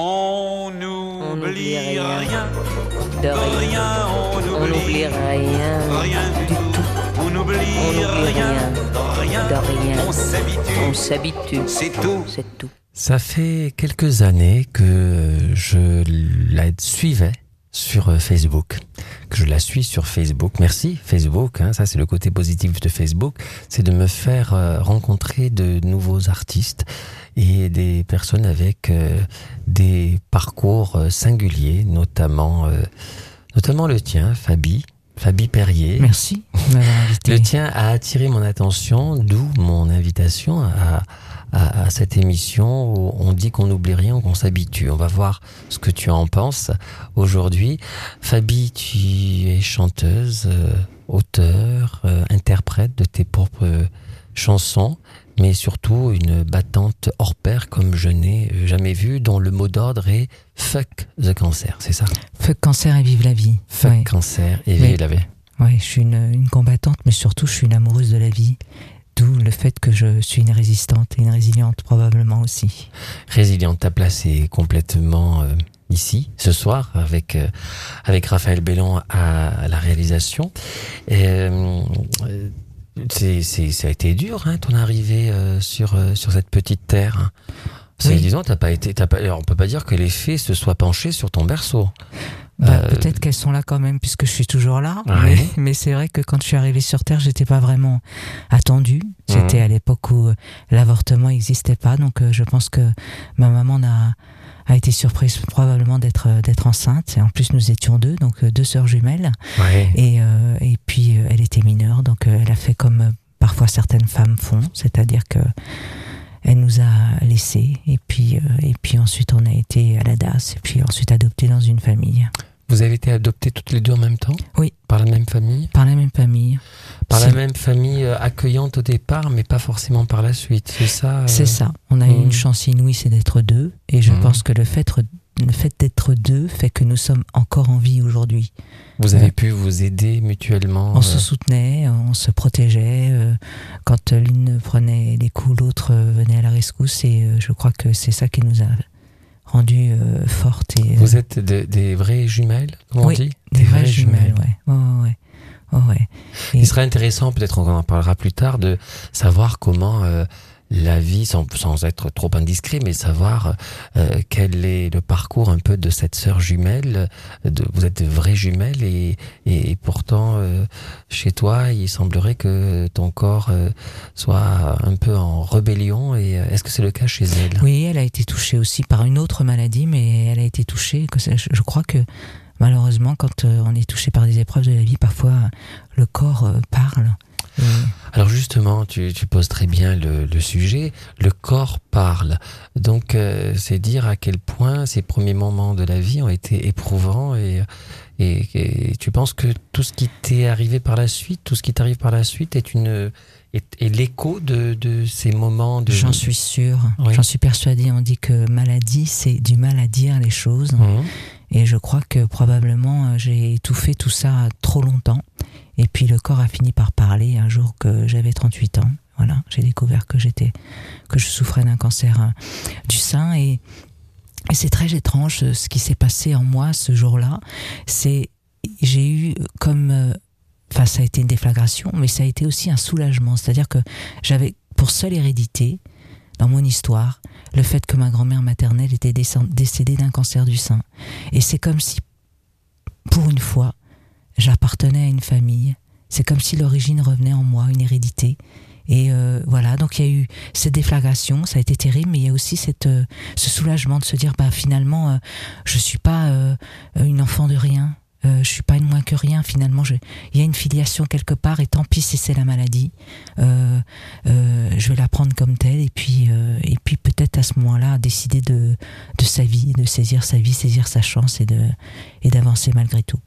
On n'oublie rien. rien. De rien. on On n'oublie rien. Rien du tout. On n'oublie On n'oublie rien. rien. De rien. De rien. On s'habitue. On s'habitue. C'est tout. C'est tout. Ça fait quelques années que je la suivais sur euh, Facebook, que je la suis sur Facebook. Merci Facebook, hein, ça c'est le côté positif de Facebook, c'est de me faire euh, rencontrer de nouveaux artistes et des personnes avec euh, des parcours singuliers, notamment, euh, notamment le tien, Fabi, Fabi Perrier. Merci de. Le tien a attiré mon attention, d'où mon invitation à, à, à cette émission où on dit qu'on n'oublie rien, qu'on s'habitue. On va voir ce que tu en penses aujourd'hui. Fabi, tu es chanteuse, euh, auteur, euh, interprète de tes propres euh, chansons, mais surtout une battante hors pair comme je n'ai jamais vu, dont le mot d'ordre est Fuck the cancer, c'est ça? Fuck cancer et vive la vie. Fuck Ouais. cancer et vive la vie. Ouais, je suis une, une combattante, mais surtout je suis une amoureuse de la vie. D'où le fait que je suis une résistante et une résiliente probablement aussi. Résiliente, ta place est complètement euh, ici, ce soir, avec, euh, avec Raphaël Bellon à, la réalisation. Euh, c'est, ça a été dur, hein, ton arrivée euh, sur, sur cette petite terre. C'est, Oui. disons, t'as pas été, t'as pas, alors, on peut pas dire que les fées se soient penchés sur ton berceau. Bah, Euh, Peut-être qu'elles sont là quand même puisque je suis toujours là. Ouais. Mais, mais c'est vrai que quand je suis arrivée sur Terre, j'étais pas vraiment attendue. C'était Mhm. à l'époque où euh, l'avortement n'existait pas, donc euh, je pense que ma maman a, a été surprise probablement d'être d'être enceinte. Et en plus, nous étions deux, donc deux sœurs jumelles. Ouais. Et, euh, et puis elle était mineure, donc elle a fait comme parfois certaines femmes font, c'est-à-dire que elle nous a laissés et puis euh, et puis ensuite on a été à la DAS et puis ensuite adoptés dans une famille Vous avez été adoptés toutes les deux en même temps? Oui. Par la même famille? Par la même famille. Par la même famille euh, accueillante au départ, mais pas forcément par la suite, c'est ça euh, C'est ça. On a eu une chance inouïe, c'est d'être deux et je Mhm. pense que le fait le fait d'être deux fait que nous sommes encore en vie aujourd'hui. Vous avez Ouais. pu vous aider mutuellement On euh, se soutenait, on se protégeait. euh, Quand l'une prenait les coups, l'autre euh, venait à la rescousse. Et euh, je crois que c'est ça qui nous a rendu fortes. Et, euh, Vous êtes de- des vraies jumelles, comme Oui, on dit des vraies jumelles, ouais. Ouais, ouais, ouais. Ouais, ouais. Et- Il serait intéressant, peut-être qu'on en parlera plus tard, de savoir comment euh, la vie, sans, sans être trop indiscret, mais savoir euh, quel est le parcours un peu de cette sœur jumelle. De, vous êtes de vraies jumelles et, et, pourtant, euh, chez toi, il semblerait que ton corps euh, soit un peu en rébellion. Et euh, est-ce que c'est le cas chez elle? Oui, elle a été touchée aussi par une autre maladie, mais elle a été touchée. Que je crois que malheureusement, quand euh, on est touché par des épreuves de la vie, parfois euh, le corps euh, parle. Et- Alors justement, tu, tu poses très bien le, le sujet. Le corps parle. Donc euh, c'est dire à quel point ces premiers moments de la vie ont été éprouvants et, et, et tu penses que tout ce qui t'est arrivé par la suite, tout ce qui t'arrive par la suite est une est, est l'écho de, de ces moments de. J'en suis sûre, Oui. j'en suis persuadée. On dit que maladie, c'est du mal à dire les choses. Mhm. Et je crois que probablement euh, j'ai étouffé tout ça trop longtemps. Et puis le corps a fini par parler un jour que j'avais 38 ans. Voilà, j'ai découvert que j'étais, que je souffrais d'un cancer euh, du sein et, c'est très étrange euh, ce qui s'est passé en moi ce jour-là. C'est, j'ai eu comme, euh, enfin ça a été une déflagration, mais ça a été aussi un soulagement. C'est-à-dire que j'avais pour seule hérédité dans mon histoire le fait que ma grand-mère maternelle était décédée d'un cancer du sein. Et c'est comme si, pour une fois, j'appartenais à une famille. C'est comme si l'origine revenait en moi, une hérédité. Et euh, voilà, donc il y a eu cette déflagration, ça a été terrible, mais il y a aussi cette, euh, ce soulagement de se dire, bah finalement, euh, je suis pas euh, une enfant de rien, euh, je suis pas une moins que rien. Finalement, il y a une filiation quelque part, et tant pis si c'est la maladie, euh, euh, je vais la prendre comme telle, et puis, euh, et puis peut-être à ce moment-là décider de, de sa vie, de saisir sa vie, saisir sa chance, et de et d'avancer malgré tout.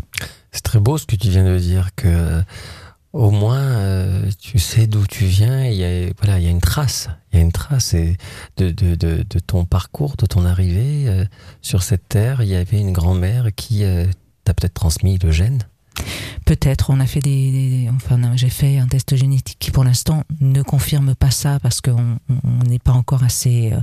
C'est très beau ce que tu viens de dire que au moins tu sais d'où tu viens. Il y a voilà, il y a une trace, il y a une trace et de, de, de, ton parcours, de ton arrivée sur cette terre. Il y avait une grand-mère qui euh, t'a peut-être transmis le gène. Peut-être. On a fait des, des- enfin, j'ai fait un test génétique qui, pour l'instant, ne confirme pas ça parce qu'on on n'est pas encore assez euh,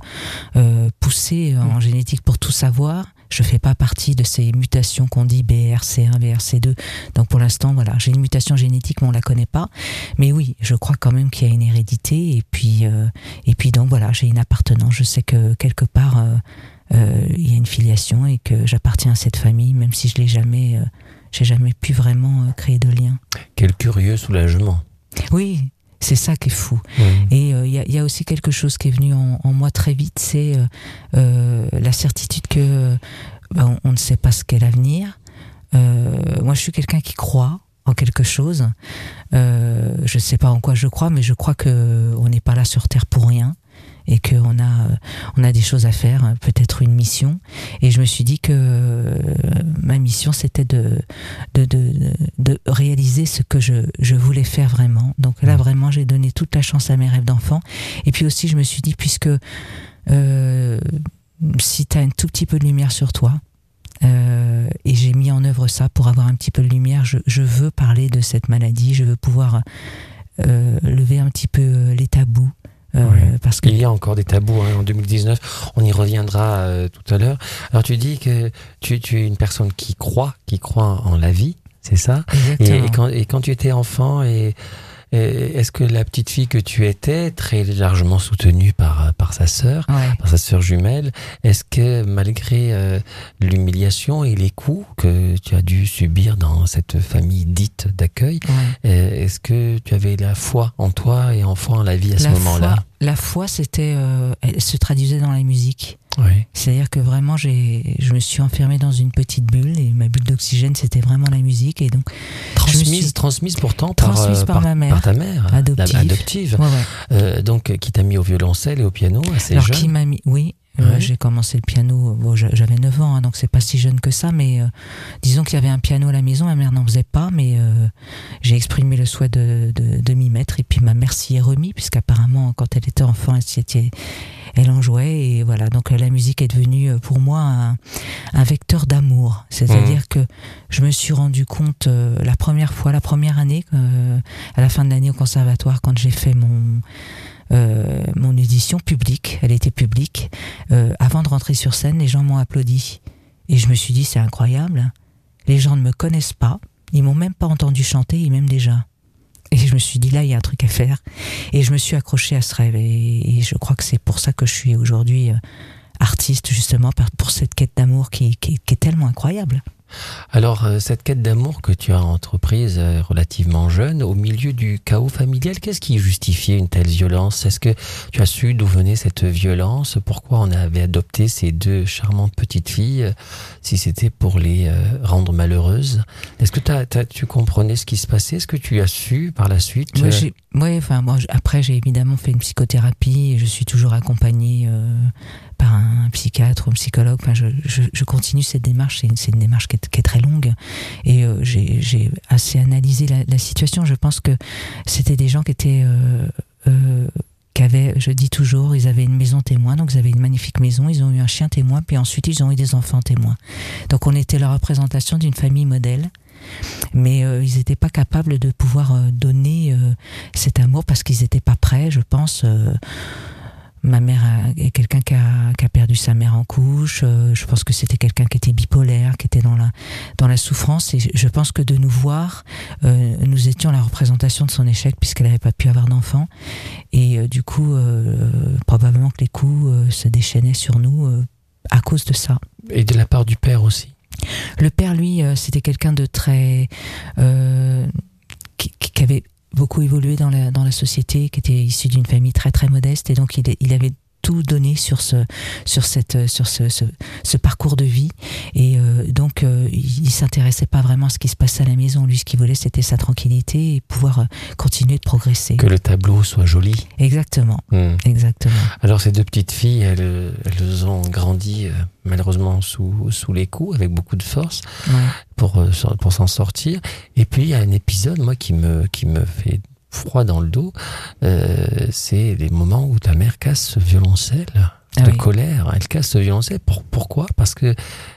euh, poussé en génétique pour tout savoir. Je fais pas partie de ces mutations qu'on dit BRC1, BRC2. Donc pour l'instant, voilà, j'ai une mutation génétique, mais on la connaît pas. Mais oui, je crois quand même qu'il y a une hérédité. Et puis, euh, et puis donc voilà, j'ai une appartenance. Je sais que quelque part, euh, euh, il y a une filiation et que j'appartiens à cette famille, même si je l'ai jamais, euh, j'ai jamais pu vraiment euh, créer de lien. Quel curieux soulagement. Oui, c'est ça qui est fou. Et euh, il y, a, il y a aussi quelque chose qui est venu en, en moi très vite, c'est euh, euh, la certitude que euh, ben, on, on ne sait pas ce qu'est l'avenir. Euh, moi, je suis quelqu'un qui croit en quelque chose. Euh, je ne sais pas en quoi je crois, mais je crois que on n'est pas là sur Terre pour rien et qu'on a euh, on a des choses à faire, peut-être une mission. Et je me suis dit que euh, ma mission c'était de de, de de réaliser ce que je je voulais faire vraiment. Donc là vraiment j'ai donné toute la chance à mes rêves d'enfant. Et puis aussi je me suis dit puisque euh, si tu as un tout petit peu de lumière sur toi, euh, et j'ai mis en œuvre ça pour avoir un petit peu de lumière. Je, je veux parler de cette maladie, je veux pouvoir euh, lever un petit peu les tabous. Euh, Ouais. Parce que Il y a encore des tabous hein, en 2019. On y reviendra euh, tout à l'heure. Alors tu dis que tu, tu es une personne qui croit, qui croit en la vie, c'est ça? Et, quand, et quand tu étais enfant, et est-ce que la petite fille que tu étais, très largement soutenue par, par sa sœur, Ouais. par sa sœur jumelle, est-ce que malgré euh, l'humiliation et les coups que tu as dû subir dans cette famille dite d'accueil, ouais. euh, est-ce que tu avais la foi en toi et en foi en la vie à ce moment-là? la foi, c'était, euh, elle se traduisait dans la musique. Oui. C'est-à-dire que vraiment, j'ai, je me suis enfermée dans une petite bulle et ma bulle d'oxygène, c'était vraiment la musique. Et donc, Transmise, suis- transmise pourtant par, Transmise euh, par ma mère. par ta mère, Adoptive. la- adoptive. ouais, ouais. Euh, donc qui t'a mis au violoncelle et au piano assez Alors jeune. qui m'a mis Oui, euh, j'ai commencé le piano. Bon, j'avais 9 ans, hein, donc c'est pas si jeune que ça. Mais euh, disons qu'il y avait un piano à la maison. Ma mère n'en faisait pas, mais euh, j'ai exprimé le souhait de, de, de m'y mettre. Et puis ma mère s'y est remis, puisqu'apparemment quand elle était enfant, elle, s'y était- elle en jouait. Et voilà, donc euh, la musique est devenue euh, pour moi un, un vecteur d'amour. C'est-à-dire que je me suis rendu compte euh, la première fois, la première année, euh, à la fin de l'année au conservatoire, quand j'ai fait mon euh, mon audition publique, elle était publique. Euh, avant de rentrer sur scène, les gens m'ont applaudi. Et je me suis dit, c'est incroyable. Les gens ne me connaissent pas. Ils m'ont même pas entendu chanter, ils m'aiment déjà. Je me suis dit, là, il y a un truc à faire. Et je me suis accroché à ce rêve. Et, je crois que c'est pour ça que je suis aujourd'hui euh, artiste, justement, pour cette quête d'amour qui est tellement incroyable. Alors euh, cette quête d'amour que tu as entreprise euh, relativement jeune, au milieu du chaos familial, qu'est-ce qui justifiait une telle violence? Est-ce que tu as su d'où venait cette violence? Pourquoi on avait adopté ces deux charmantes petites filles euh, Si c'était pour les rendre malheureuses? Est-ce que tu comprenais ce qui se passait? Est-ce que tu as su par la suite Moi, ouais, enfin, moi, après, j'ai évidemment fait une psychothérapie et je suis toujours accompagnée euh, par un psychiatre ou un psychologue. Je, continue cette démarche. C'est une, démarche qui est, très longue et euh, j'ai assez analysé la, situation. Je pense que c'était des gens qui étaient euh, euh, avaient, je dis toujours, ils avaient une maison témoin, donc ils avaient une magnifique maison, ils ont eu un chien témoin, puis ensuite ils ont eu des enfants témoins. Donc on était la représentation d'une famille modèle mais ils n'étaient pas capables de pouvoir donner cet amour parce qu'ils n'étaient pas prêts, je pense. Ma mère est quelqu'un qui a, qui a perdu sa mère en couche. euh, je pense que c'était quelqu'un qui était bipolaire, qui était dans la dans la souffrance. Et je- pense que de nous voir, euh, nous étions la représentation de son échec puisqu'elle n'avait pas pu avoir d'enfant. Et euh, du coup, euh, probablement que les coups se déchaînaient sur nous à cause de ça. Et de la part du père aussi Le père, lui, c'était quelqu'un de très qui avait beaucoup évolué dans la dans la société, qui était issu d'une famille très très modeste, et donc il, il avait tout donné sur ce sur cette sur ce ce, ce parcours de vie et euh, donc euh, il, s'intéressait pas vraiment à ce qui se passait à la maison lui ce qu'il voulait c'était sa tranquillité et pouvoir euh, continuer de progresser Que le tableau soit joli exactement Hmm. exactement Alors ces deux petites filles, elles, euh, elles ont grandi euh, malheureusement sous, sous les coups, avec beaucoup de force ouais. pour, euh, s'en- pour s'en sortir. Et puis il y a un épisode, moi, qui me, qui me fait froid dans le dos, euh, c'est les moments où ta mère casse ce violoncelle. Ah de oui. colère. Elle casse ce violoncelle. Pour- pourquoi? Parce que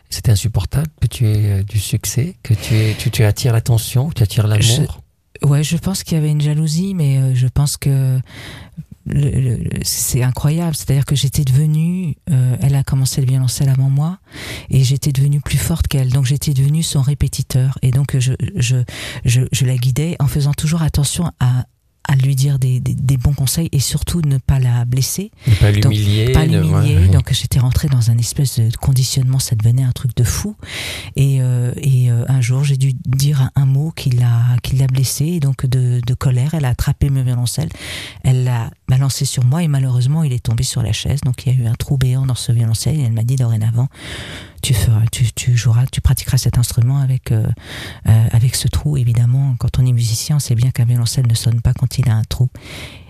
c'est insupportable que tu aies euh, du succès, que tu, aies, tu, tu attires l'attention, que tu attires l'amour. Ouais, je pense qu'il y avait une jalousie, mais euh, je pense que c'est incroyable. C'est-à-dire que j'étais devenue, euh, elle a commencé le violoncelle avant moi, et j'étais devenue plus forte qu'elle. Donc j'étais devenue son répétiteur, et donc je, je, je, je la guidais en faisant toujours attention à, à lui dire des, des, des bons conseils et surtout ne pas la blesser. Ne pas l'humilier. pas ne- l'humilier. ouais. Donc j'étais rentrée dans un espèce de conditionnement, ça devenait un truc de fou. Et, euh, et euh, un jour, j'ai dû dire un, un mot qui l'a qui l'a blessée. Et donc de, de colère, elle a attrapé mon violoncelle, elle l'a balancé sur moi et malheureusement, il est tombé sur la chaise. Donc il y a eu un trou béant dans ce violoncelle. Et elle m'a dit dorénavant, tu feras, tu, tu joueras, tu pratiqueras cet instrument avec euh, euh, avec ce trou. Évidemment, quand on est musicien, on sait bien qu'un violoncelle ne sonne pas quand il a un trou.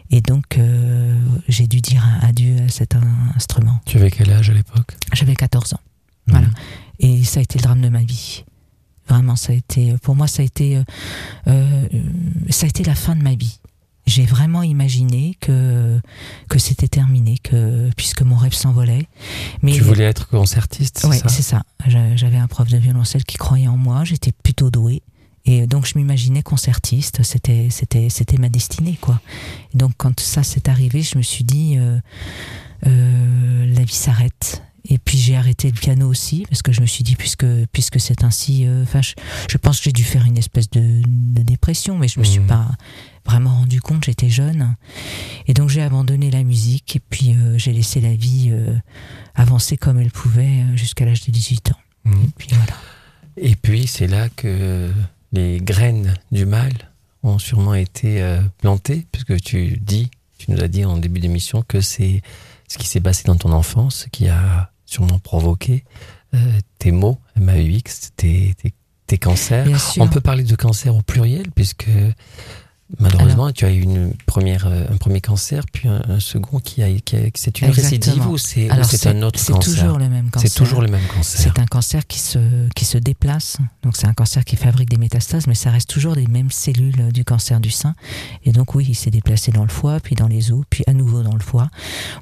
Et donc, euh, j'ai dû dire adieu à cet in- instrument. Tu avais quel âge à l'époque? J'avais 14 ans. Voilà. Mhm. Et ça a été le drame de ma vie. Vraiment, ça a été, pour moi, ça a été, euh, ça a été la fin de ma vie. J'ai vraiment imaginé que que c'était terminé, que puisque mon rêve s'envolait. Mais Tu voulais être concertiste, ça? c'est ça. J'a- J'avais un prof de violoncelle qui croyait en moi. J'étais plutôt douée. Et donc je m'imaginais concertiste. C'était c'était c'était ma destinée quoi. Et donc quand ça s'est arrivé, je me suis dit euh, euh, la vie s'arrête. Et puis j'ai arrêté le piano aussi parce que je me suis dit puisque puisque c'est ainsi. euh, je, je pense que j'ai dû faire une espèce de, de dépression, mais je me suis Mhm. pas vraiment rendu compte. J'étais jeune. Et donc j'ai abandonné la musique et puis euh, j'ai laissé la vie euh, avancer comme elle pouvait euh, jusqu'à l'âge de 18 ans. Mhm. Et puis voilà. Et puis c'est là que les graines du mal ont sûrement été euh, plantées, puisque tu dis, tu nous as dit en début d'émission que c'est ce qui s'est passé dans ton enfance qui a sûrement provoqué tes maux MAUX, tes, tes, tes cancers. On peut parler de cancer au pluriel, puisque malheureusement tu as eu une première, euh, un premier cancer, puis un, un second qui a, qui a- c'est une récidive ou c'est c'est un autre c'est cancer toujours le même cancer. C'est toujours le même cancer. C'est un cancer qui se, qui se déplace. Donc c'est un cancer qui fabrique des métastases, mais ça reste toujours les mêmes cellules du cancer du sein. Et donc oui, il s'est déplacé dans le foie, puis dans les os, puis à nouveau dans le foie.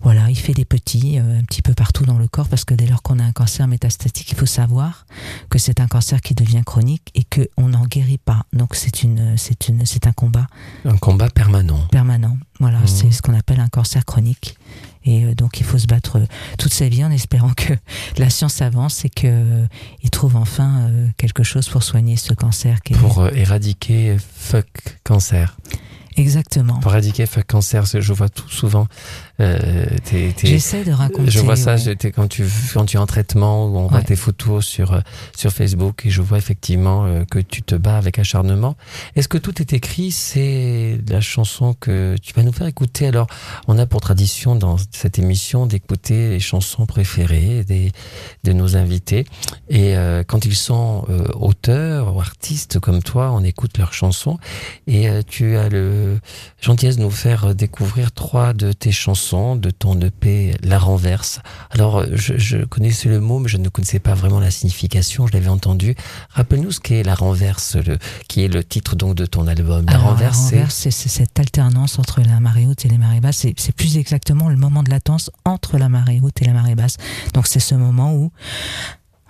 Voilà, il fait des petits euh, un petit peu partout dans le corps parce que dès lors qu'on a un cancer métastatique, il faut savoir que c'est un cancer qui devient chronique et que on n'en guérit pas. Donc c'est une, c'est une, c'est un combat Un combat permanent. permanent. Voilà, Mhm. c'est ce qu'on appelle un cancer chronique. Et euh, donc il faut se battre euh, toute sa vie en espérant que la science avance et que euh, il trouve enfin euh, quelque chose pour soigner ce cancer. Qui est... Pour euh, éradiquer fuck cancer. Exactement. Fuck cancer, je vois tout souvent. Euh, J'essaie de raconter. je vois ça ouais. quand tu quand tu es en traitement ou on voit Ouais. tes photos sur euh, sur Facebook et je vois effectivement euh, que tu te bats avec acharnement. Est-ce que tout est écrit? C'est la chanson que tu vas nous faire écouter. Alors, on a pour tradition dans cette émission d'écouter les chansons préférées des de nos invités et euh, quand ils sont euh, auteurs ou artistes comme toi, on écoute leurs chansons et tu as le gentillesse de nous faire découvrir trois de tes chansons de ton EP La Renverse. Alors, je, je connaissais le mot, mais je ne connaissais pas vraiment la signification. Je l'avais entendu. Rappelle-nous ce qu'est La Renverse, le, qui est le titre donc de ton album. La Alors, Renverse, c'est renverse, c'est c'est cette alternance entre la marée haute et les marées basses. C'est- C'est plus exactement le moment de latence entre la marée haute et la marée basse. Donc c'est ce moment où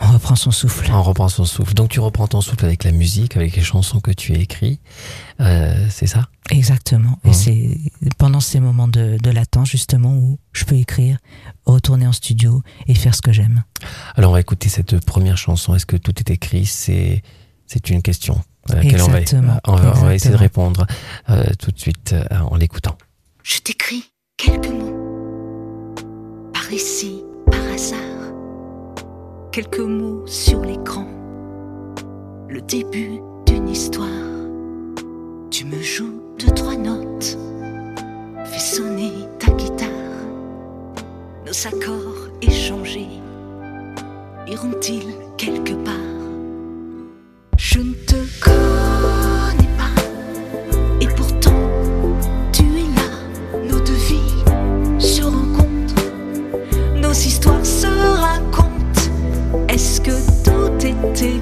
on reprend son souffle. on reprend son souffle. Donc, tu reprends ton souffle avec la musique, avec les chansons que tu as écrites. Euh, c'est ça? Exactement. Et c'est pendant ces moments de, de latence, justement, où je peux écrire, retourner en studio et faire ce que j'aime. Alors, on va écouter cette première chanson. Est-ce que tout est écrit? C'est c'est une question à laquelle on va, Exactement. on va, on va essayer de répondre euh, tout de suite euh, en l'écoutant. Je t'écris quelques mots, par ici, par hasard, quelques mots sur l'écran, le début d'une histoire. Tu me joues deux, trois notes, fais sonner ta guitare, nos accords échangés iront-ils quelque part? Je ne te connais tout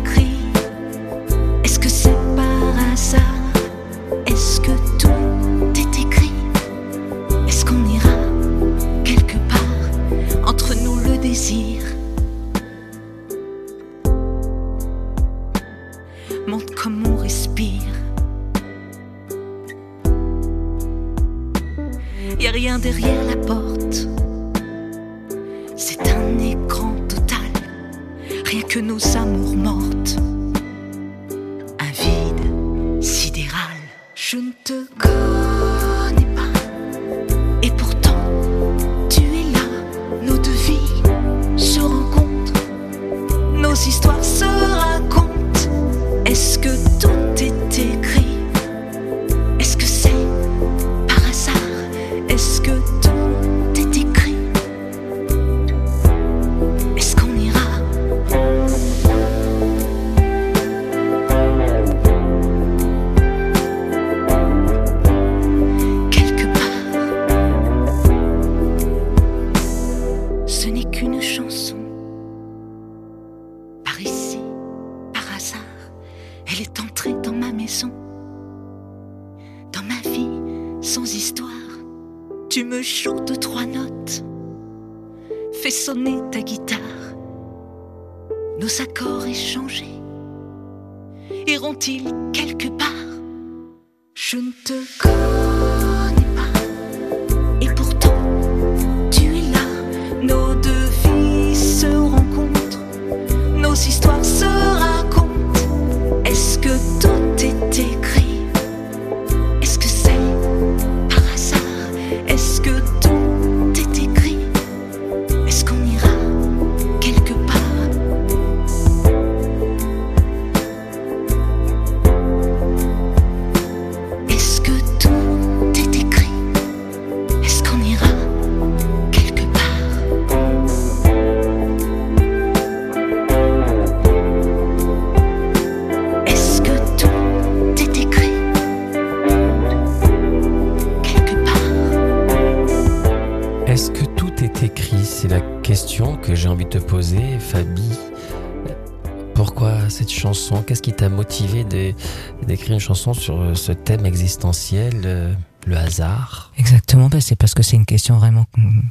d'écrire une chanson sur euh, ce thème existentiel, euh, le hasard Exactement, bah, c'est parce que c'est une question vraiment. hum,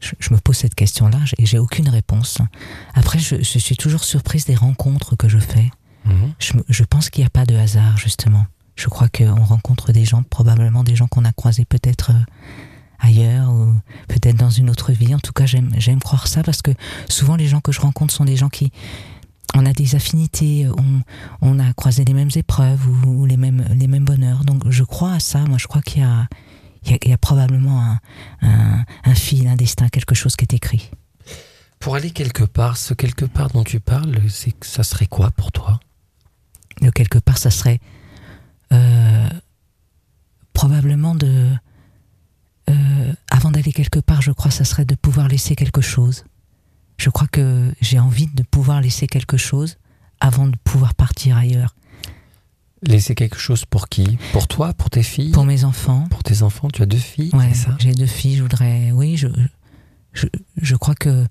Je, me pose cette question-là et j'ai aucune réponse. Après, je, je suis toujours surprise des rencontres que je fais. Mhm. Je, je pense qu'il n'y a pas de hasard, justement. Je crois qu'on rencontre des gens, probablement des gens qu'on a croisés peut-être euh, ailleurs ou peut-être dans une autre vie. En tout cas, j'aime croire ça parce que souvent les gens que je rencontre sont des gens qui on a des affinités, on, on a croisé les mêmes épreuves ou, ou les mêmes les mêmes bonheurs. Donc je crois à ça. Moi, je crois qu'il y a il y a, il y a probablement un, un, un fil, un destin, quelque chose qui est écrit. Pour aller quelque part, ce quelque part dont tu parles, c'est que ça serait quoi pour toi? De quelque part, ça serait euh, probablement de. euh, avant d'aller quelque part, je crois, ça serait de pouvoir laisser quelque chose. Je crois que j'ai envie de pouvoir laisser quelque chose avant de pouvoir partir ailleurs. Laisser quelque chose pour qui? Pour toi? Pour tes filles? Pour mes enfants, Pour tes enfants? Tu as deux filles? Ouais, c'est ça? j'ai deux filles, je voudrais. Oui, je, je, je crois que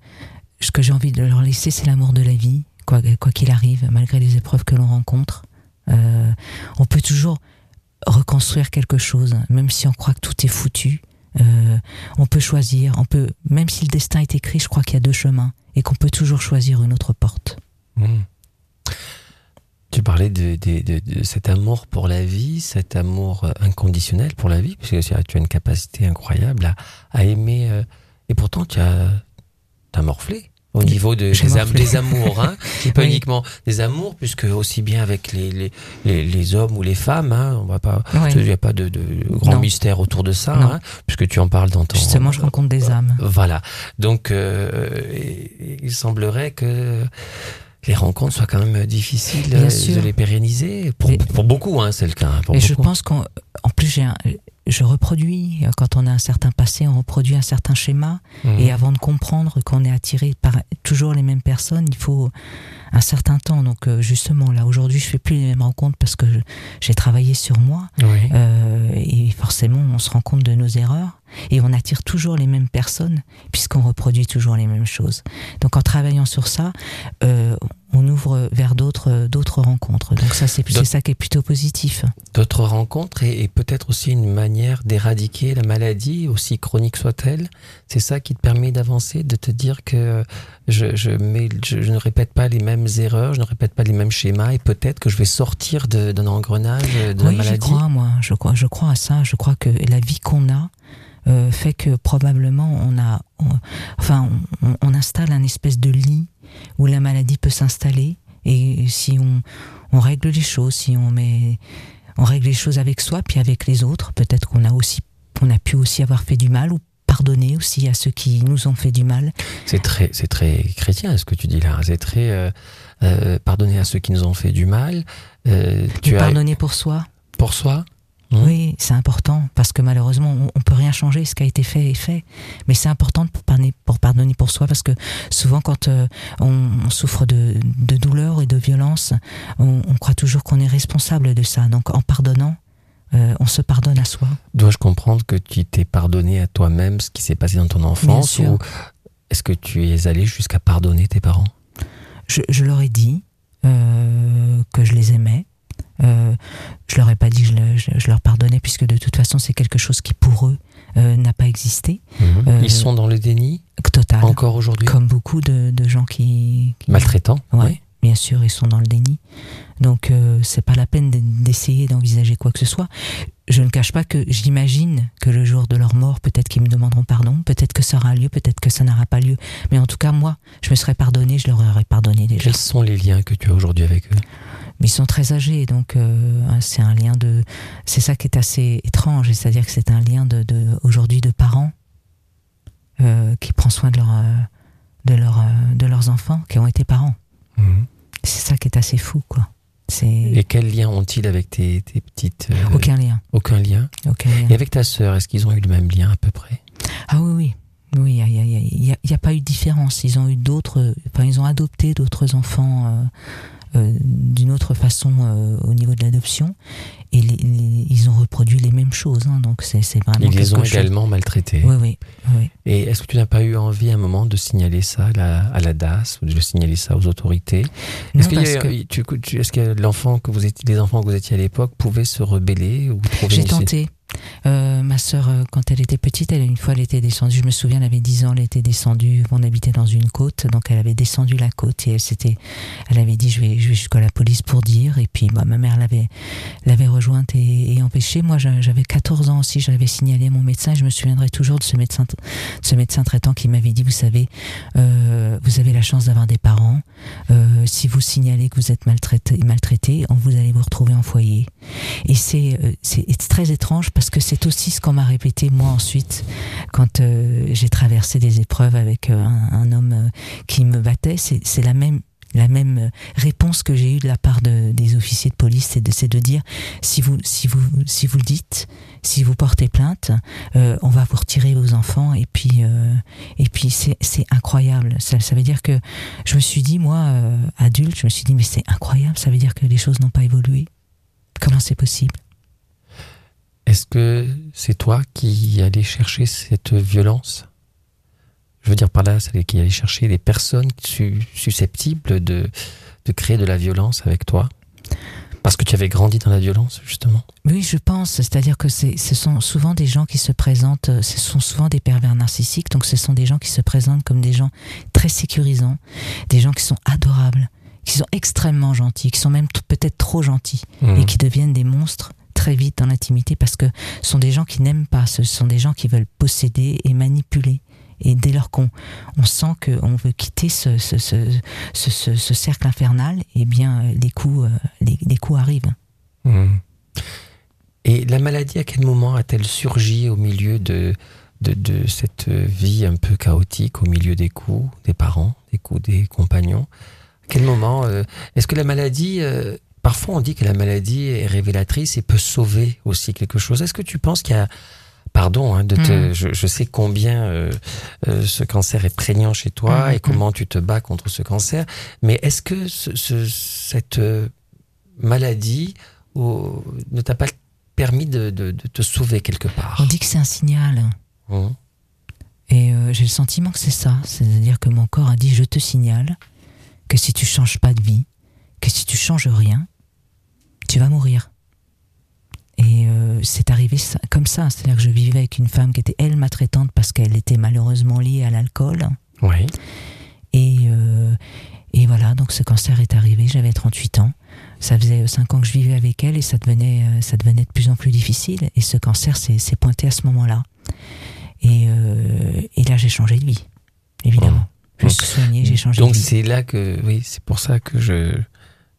ce que j'ai envie de leur laisser, c'est l'amour de la vie, quoi quoi qu'il arrive, malgré les épreuves que l'on rencontre. Euh, on peut toujours reconstruire quelque chose, même si on croit que tout est foutu. Euh, on peut choisir, on peut, même si le destin est écrit, je crois qu'il y a deux chemins et qu'on peut toujours choisir une autre porte. Mhm. Tu parlais de, cet amour pour la vie, cet amour euh, inconditionnel pour la vie, tu as tu as une capacité incroyable à, à aimer. euh, et pourtant, tu as, as morflé au niveau de, des, am- des amours. Hein. Pas Oui. uniquement des amours, puisque aussi bien avec les, les, les, les hommes ou les femmes, hein, on va pas. Il n'y a pas de, de grand Non. mystère autour de ça, hein, puisque tu en parles dans ton. Justement, je rencontre des âmes. Voilà. Donc, euh, il semblerait que les rencontres soient quand même difficiles euh, de les pérenniser. Pour, Et- pour beaucoup, hein, c'est le cas. hein, Pour Et je pense qu'en en plus, j'ai un- je reproduis, quand on a un certain passé, on reproduit un certain schéma. Mhm. Et avant de comprendre qu'on est attiré par toujours les mêmes personnes, il faut un certain temps. Donc euh, justement, là, aujourd'hui, je fais plus les mêmes rencontres parce que j'ai travaillé sur moi. Oui. Euh, et forcément, on se rend compte de nos erreurs. Et on attire toujours les mêmes personnes puisqu'on reproduit toujours les mêmes choses. Donc en travaillant sur ça, euh, on ouvre vers d'autres d'autres rencontres. Donc ça, c'est ça qui est plutôt positif. D'autres rencontres et, et peut-être aussi une manière d'éradiquer la maladie, aussi chronique soit-elle. C'est ça qui te permet d'avancer, de te dire que je, je, mets, je, je ne répète pas les mêmes erreurs, je ne répète pas les mêmes schémas et peut-être que je vais sortir d'un engrenage de la oui, j'y maladie. crois, moi. Je crois, je crois à ça. Je crois que la vie qu'on a euh, fait que probablement on a, on- enfin, on, on installe un espèce de lit où la maladie peut s'installer. Et si on, on règle les choses, si on met, on règle les choses avec soi puis avec les autres, peut-être qu'on a aussi, on a pu aussi avoir fait du mal ou pardonner aussi à ceux qui nous ont fait du mal. C'est très, c'est très chrétien ce que tu dis là. C'est très euh, euh, pardonner à ceux qui nous ont fait du mal. Tu as pardonner pour soi. pour soi. Mhm. Oui, c'est important parce que malheureusement, on, on peut rien changer. Ce qui a été fait est fait, mais c'est important pour pardonner, pour pardonner pour soi parce que souvent, quand euh, on, on souffre de, de douleur et de violence, on, on croit toujours qu'on est responsable de ça. Donc, en pardonnant, euh, on se pardonne à soi. Dois-je comprendre que tu t'es pardonné à toi-même ce qui s'est passé dans ton enfance ou est-ce que tu es allé jusqu'à pardonner tes parents? Je, je leur ai dit euh, que je les aimais. Euh, je leur ai pas dit que je, le- je- je leur pardonnais puisque de toute façon, c'est quelque chose qui pour eux euh, n'a pas existé. Euh, Ils sont dans le déni Total. encore aujourd'hui Comme beaucoup de, de gens qui, qui- Maltraitants Ouais, bien sûr, ils sont dans le déni. Donc, euh, c'est pas la peine d'essayer d'envisager quoi que ce soit. Je ne cache pas que j'imagine que le jour de leur mort, peut-être qu'ils me demanderont pardon, peut-être que ça aura lieu, peut-être que ça n'aura pas lieu. Mais en tout cas, moi, je me serais pardonné, je leur aurais pardonné déjà. Quels sont les liens que tu as aujourd'hui avec eux? Ils sont très âgés, donc euh, c'est un lien de. C'est ça qui est assez étrange, c'est-à-dire que c'est un lien de, de aujourd'hui de parents euh, qui prend soin de leur, euh, de leur, de leurs enfants qui ont été parents. C'est ça qui est assez fou, quoi. Et quels liens ont-ils avec tes, tes petites euh, aucun lien, aucun lien aucun lien. Et avec ta sœur, est-ce qu'ils ont eu le même lien à peu près? Ah oui, oui. Oui, il n'y a, y a- il y a- il y a pas eu de différence. Ils ont eu d'autres, enfin, ils ont adopté d'autres enfants euh, euh, d'une autre façon au niveau de l'adoption, et les- les- ils ont reproduit les mêmes choses. hein. donc c'est c'est vraiment Ils les ont chose. également maltraités. Oui, oui, oui. Et est-ce que tu n'as pas eu envie à un moment de signaler ça à la, à la DAS ou de signaler ça aux autorités? Est-ce que tu- tu- est-ce que l'enfant que vous étiez, les enfants que vous étiez à l'époque pouvaient se rebeller ou trouver j'ai tenté. Euh, ma sœur, euh, quand elle était petite, elle, une fois, elle était descendue. Je me souviens, elle avait 10 ans, elle était descendue. On habitait dans une côte, donc elle avait descendu la côte et elle s'était, elle avait dit, je vais, je vais jusqu'à la police pour dire. Et puis, bah, ma mère l'avait, l'avait rejointe et, empêchée. Moi, j'a- j'avais 14 ans aussi. J'avais signalé mon médecin. Et je me souviendrai toujours de ce médecin, de ce médecin traitant qui m'avait dit, vous savez, euh, vous avez la chance d'avoir des parents. Si vous signalez que vous êtes maltraité, maltraité, vous allez vous retrouver en foyer. Et c'est c'est très étrange parce que c'est aussi ce qu'on m'a répété moi ensuite quand euh, j'ai traversé des épreuves avec euh, un, homme euh, qui me battait. C'est la même la même réponse que j'ai eue de la part de, des officiers de police, c'est de, dire si vous si vous si vous le dites, si vous portez plainte, on va vous retirer vos enfants et puis et puis c'est incroyable. Ça, veut dire que je me suis dit moi adulte, je me suis dit mais c'est incroyable. Ça veut dire que les choses n'ont pas évolué. Comment c'est possible? Est-ce que c'est toi qui allais chercher cette violence? Je veux dire par là, c'est qui allait chercher des personnes su- susceptibles de, de créer de la violence avec toi? Parce que tu avais grandi dans la violence, justement? Oui, je pense. C'est-à-dire que ce sont souvent des gens qui se présentent, euh, ce sont souvent des pervers narcissiques, donc ce sont des gens qui se présentent comme des gens très sécurisants, des gens qui sont adorables, qui sont extrêmement gentils, qui sont même peut-être trop gentils, Mhm. et qui deviennent des monstres très vite dans l'intimité parce que ce sont des gens qui n'aiment pas, ce sont des gens qui veulent posséder et manipuler. Et dès lors qu'on on sent qu'on veut quitter ce, ce, ce, ce, ce- ce cercle infernal, eh bien, euh, les coups, euh, les, les coups arrivent. Mhm. Et la maladie, à quel moment a-t-elle surgi au milieu de, de, de cette vie un peu chaotique, au milieu des coups des parents, des coups des compagnons? À quel moment euh, Est-ce que la maladie, parfois on dit que la maladie est révélatrice et peut sauver aussi quelque chose. Est-ce que tu penses qu'il y a Pardon, hein, de te, Mhm. je, je sais combien euh, euh, ce cancer est prégnant chez toi Mhm, et comment tu te bats contre ce cancer, mais est-ce que ce, ce- cette euh, maladie ne t'a pas permis de, de- de te sauver quelque part? On dit que c'est un signal. Mhm. Et euh, j'ai le sentiment que c'est ça. C'est-à-dire que mon corps a dit je te signale que si tu changes pas de vie, que si tu changes rien, tu vas mourir. Et euh, c'est arrivé comme ça, c'est-à-dire que je vivais avec une femme qui était elle maltraitante parce qu'elle était malheureusement liée à l'alcool. Oui. Et, euh, et voilà, donc ce cancer est arrivé, j'avais 38 ans. Ça faisait 5 ans que je vivais avec elle et ça devenait, euh, ça devenait de plus en plus difficile. Et ce cancer s'est pointé à ce moment-là. Et, euh, et là, j'ai changé de vie, évidemment. Je me suis soignée, j'ai changé Donc de vie. c'est là que, oui, c'est pour ça que je,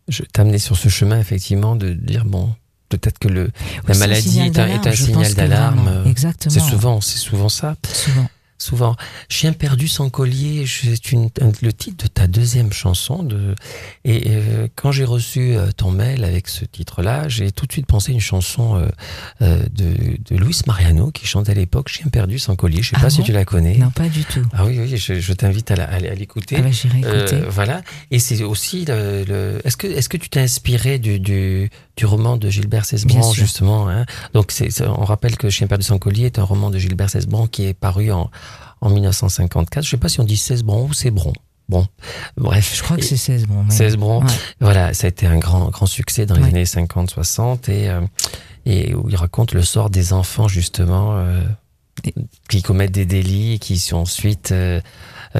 je t'amenais sur ce chemin, effectivement, de dire, bon, peut-être que le, la maladie est un, est signal d'alarme. vraiment, Exactement. C'est souvent, c'est souvent ça. Souvent. Souvent. Chien perdu sans collier, c'est le titre de ta deuxième chanson. De, et euh, quand j'ai reçu euh, ton mail avec ce titre-là, j'ai tout de suite pensé à une chanson euh, euh, de, de Luis Mariano qui chantait à l'époque Chien perdu sans collier. Je sais Ah pas si tu la connais. Non, pas du tout. Ah oui, oui, je, je t'invite à la- à à l'écouter. Ah bah, j'irai écouter. Euh, voilà. Et c'est aussi le. le- Est-ce que est-ce que tu t'es inspiré du, du du roman de Gilbert sûr. justement hein Donc c'est on rappelle que Chien perdu sans collier est un roman de Gilbert Cesbron qui est paru en en 1954. Je sais pas si on dit Cesbron ou Cesbron. Bon, bref. Je crois que c'est 16 bon. Mais... Cesbron. Ouais. Voilà, ça a été un grand grand succès dans les Ouais. années 50-60 et euh, et où il raconte le sort des enfants justement euh, Et- qui commettent des délits et qui sont ensuite euh,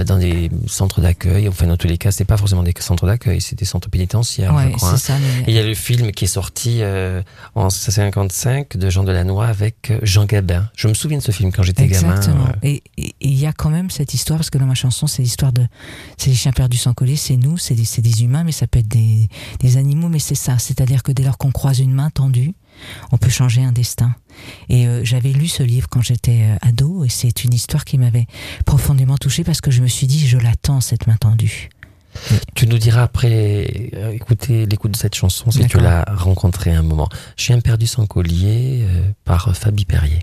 dans des centres d'accueil. Enfin, dans tous les cas, c'est pas forcément des centres d'accueil, c'est des centres pénitentiaires, Ouais, je crois. hein. ça. mais- Et il y a le film qui est sorti euh, en 55 de Jean Delannoy avec euh, Jean Gabin. Je me souviens de ce film quand j'étais gamin. Exactement. euh, Et il y a quand même cette histoire, parce que dans ma chanson, c'est l'histoire de. C'est les chiens perdus sans collier, c'est nous, c'est des, des humains, mais ça peut être des, des animaux, mais c'est ça. C'est-à-dire que dès lors qu'on croise une main tendue, on peut changer un destin. Et euh, j'avais lu ce livre quand j'étais euh, ado, et c'est une histoire qui m'avait profondément touchée parce que je me suis dit, je l'attends, cette main tendue. Tu nous diras après euh, écouter l'écoute de cette chanson si tu l'as rencontrée à un moment. Chien perdu sans collier euh, par euh, Fabi Perrier.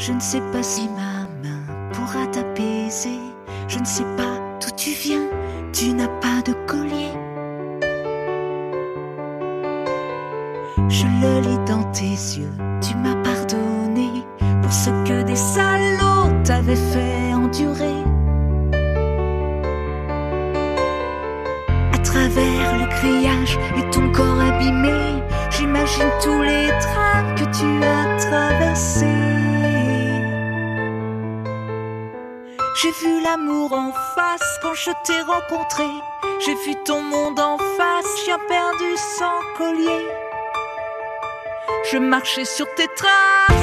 Je ne sais pas si ma main pourra t'apaiser. Je ne sais pas d'où tu viens, tu n'as pas de collier. Je le lis dans tes yeux, tu m'as pardonné pour ce que des salauds l'amour en face quand je t'ai rencontré. J'ai vu ton monde en face, chien perdu sans collier. Je marchais sur tes traces,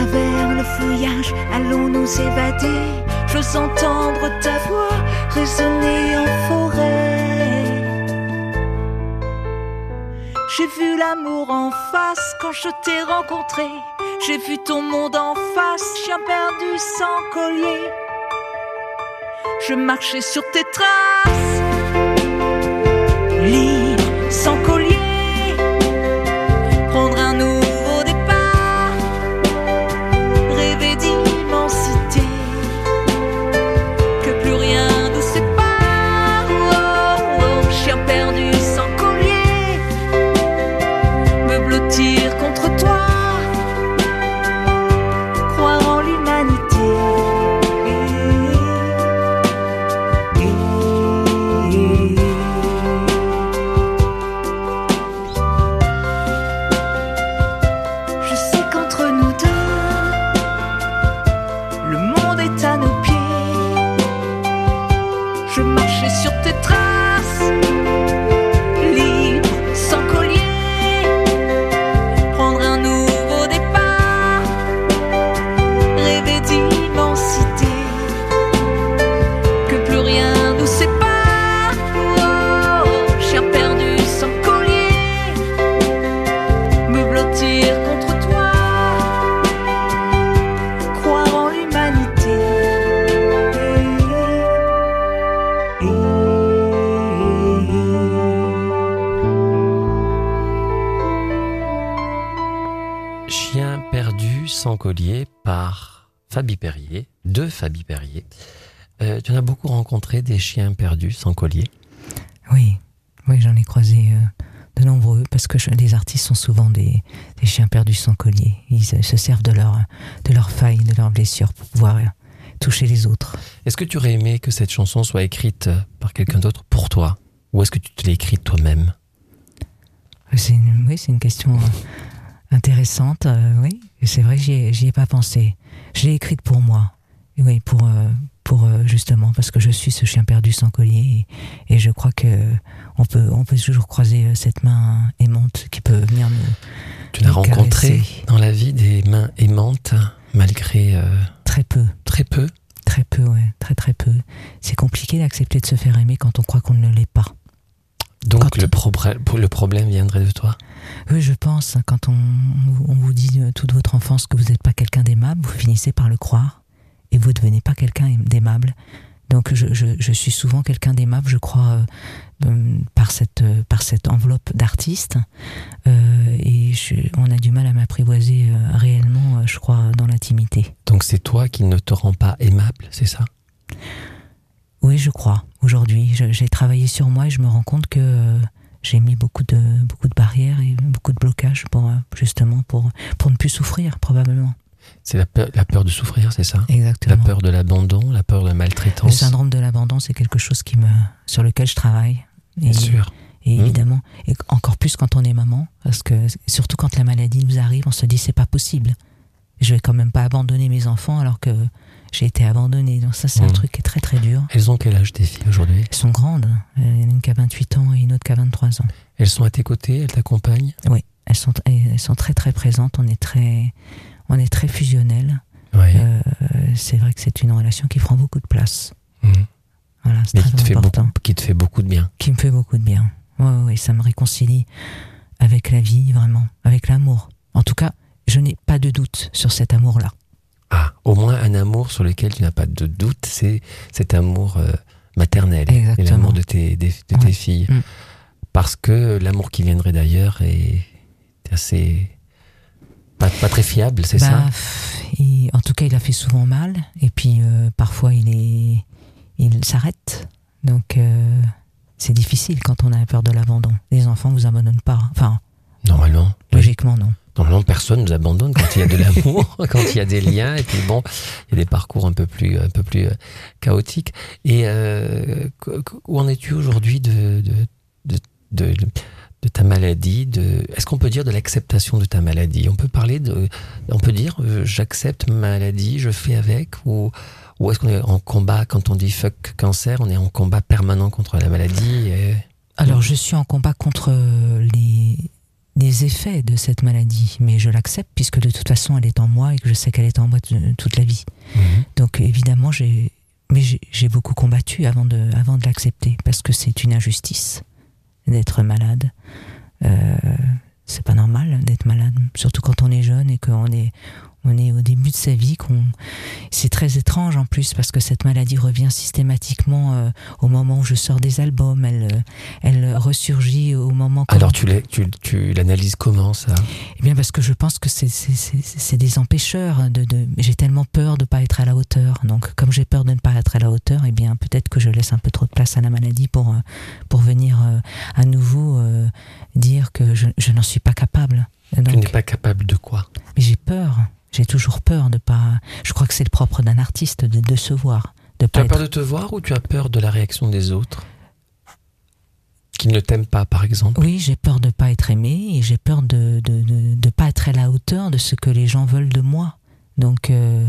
travers le feuillage, allons nous évader. J'ose entendre ta voix résonner en forêt. J'ai vu l'amour en face quand je t'ai rencontré. J'ai vu ton monde en face, chien perdu sans collier. Je marchais sur tes traces, libre, sans collier. Des chiens perdus sans collier. Oui, oui, j'en ai croisé euh, de nombreux parce que je- les artistes sont souvent des, des chiens perdus sans collier. Ils euh, se servent de leur de leurs failles, de leurs blessures pour pouvoir euh, toucher les autres. Est-ce que tu aurais aimé que cette chanson soit écrite par quelqu'un d'autre pour toi? Ou est-ce que tu te l'as écrite toi-même? C'est une, oui, c'est une question intéressante. oui, c'est vrai j'y ai, ai pas pensé. Je l'ai écrite pour moi. Oui, pour pour euh, justement parce que je suis ce chien perdu sans collier et, et je crois que on peut on peut toujours croiser euh, cette main aimante qui peut venir nous Tu l'as rencontré dans la vie des mains aimantes, malgré euh, très peu. très peu? Très peu, ouais, très très peu. C'est compliqué d'accepter de se faire aimer quand on croit qu'on ne l'est pas. Donc Quand- le, problème- le problème viendrait de toi? Oui, je pense, hein, quand on, on vous dit toute votre enfance que vous n'êtes pas quelqu'un d'aimable, vous finissez par le croire et vous ne devenez pas quelqu'un d'aimable. Donc je, je, je suis souvent quelqu'un d'aimable, je crois, euh, euh, par, cette, euh, par cette enveloppe d'artiste. Euh, et je- on a du mal à m'apprivoiser réellement, je crois, dans l'intimité. Donc c'est toi qui ne te rends pas aimable, c'est ça? Oui, je crois. Aujourd'hui, j'ai travaillé sur moi et je me rends compte que j'ai mis beaucoup de beaucoup de barrières et beaucoup de blocages pour justement pour pour ne plus souffrir probablement. C'est la peur, la peur de souffrir, c'est ça? Exactement. La peur de l'abandon, la peur de la Le maltraitance syndrome de l'abandon, c'est quelque chose qui me sur lequel je travaille. Et, Bien sûr. et Mhm. évidemment, et encore plus quand on est maman, parce que surtout quand la maladie nous arrive, on se dit c'est pas possible. Je vais quand même pas abandonner mes enfants alors que j'ai été abandonnée. Donc ça, c'est un Mhm. truc qui est très très dur. Elles ont quel âge tes filles aujourd'hui? Elles sont grandes. Il y en a une qui a 28 ans et une autre qui a 23 ans. Elles sont à tes côtés, elles t'accompagnent? Elles sont, elles sont très très présentes. On est très, on est très fusionnels. Oui. Euh, c'est vrai que c'est une relation qui prend beaucoup de place. Mhm. Voilà, c'est très qui te, fait beaucoup, qui te fait beaucoup de bien. Qui me fait beaucoup de bien. Ouais, ouais, ça me réconcilie avec la vie, vraiment, avec l'amour. En tout cas, je n'ai pas de doute sur cet amour-là. Ah, au moins un amour sur lequel tu n'as pas de doute, c'est cet amour euh, maternel et Exactement. l'amour de tes, de tes filles. Mm. Parce que l'amour qui viendrait d'ailleurs est assez. Pas, pas très fiable, c'est Bah, ça il- en tout cas, il a fait souvent mal. Et puis, euh, parfois, il est, il s'arrête. Donc, euh, c'est difficile quand on a peur de l'abandon. Les enfants vous abandonnent pas. Enfin, Normalement. logiquement, non. Normalement, personne nous abandonne quand il y a de l'amour, quand il y a des liens, et puis bon, il y a des parcours un peu plus, un peu plus euh, chaotiques. Et euh, où en es-tu aujourd'hui de, de, de, de, de ta maladie de, Est-ce qu'on peut dire de l'acceptation de ta maladie? On peut parler de, on peut dire, euh, j'accepte ma maladie, je fais avec, ou, ou est-ce qu'on est en combat quand on dit fuck cancer, on est en combat permanent contre la maladie et- Alors, je suis en combat contre les, les effets de cette maladie, mais je l'accepte puisque de toute façon, elle est en moi et que je sais qu'elle est en moi toute la vie. Mhm. Donc, évidemment, j'ai, mais j'ai beaucoup combattu avant de, avant de l'accepter parce que c'est une injustice d'être malade. Euh, c'est pas normal d'être malade, surtout quand on est jeune et qu'on est, on est au début de sa vie. Qu'on, c'est très étrange en plus parce que cette maladie revient systématiquement euh, au moment où je sors des albums. Elle, euh, elle ressurgit au moment. Alors tu tu, tu l'analyses comment ça? Eh bien, parce que je pense que c'est, c'est, c'est, c'est des empêcheurs. De, de, j'ai tellement peur de ne pas être à la hauteur. Donc, comme j'ai peur de ne pas être à la hauteur, eh bien, peut-être que je laisse un peu trop de place à la maladie pour, euh, pour venir euh, à nouveau euh, dire que je, je n'en suis pas capable. Tu n'es pas capable de quoi? Mais j'ai peur. J'ai toujours peur de pas. Je crois que c'est le propre d'un artiste de, de se voir. De Tu as peur de te voir ou tu as peur de la réaction des autres Qui ne t'aiment pas, par exemple? Oui, j'ai peur de ne pas être aimé et j'ai peur de de, de, de pas être à la hauteur de ce que les gens veulent de moi. Donc euh,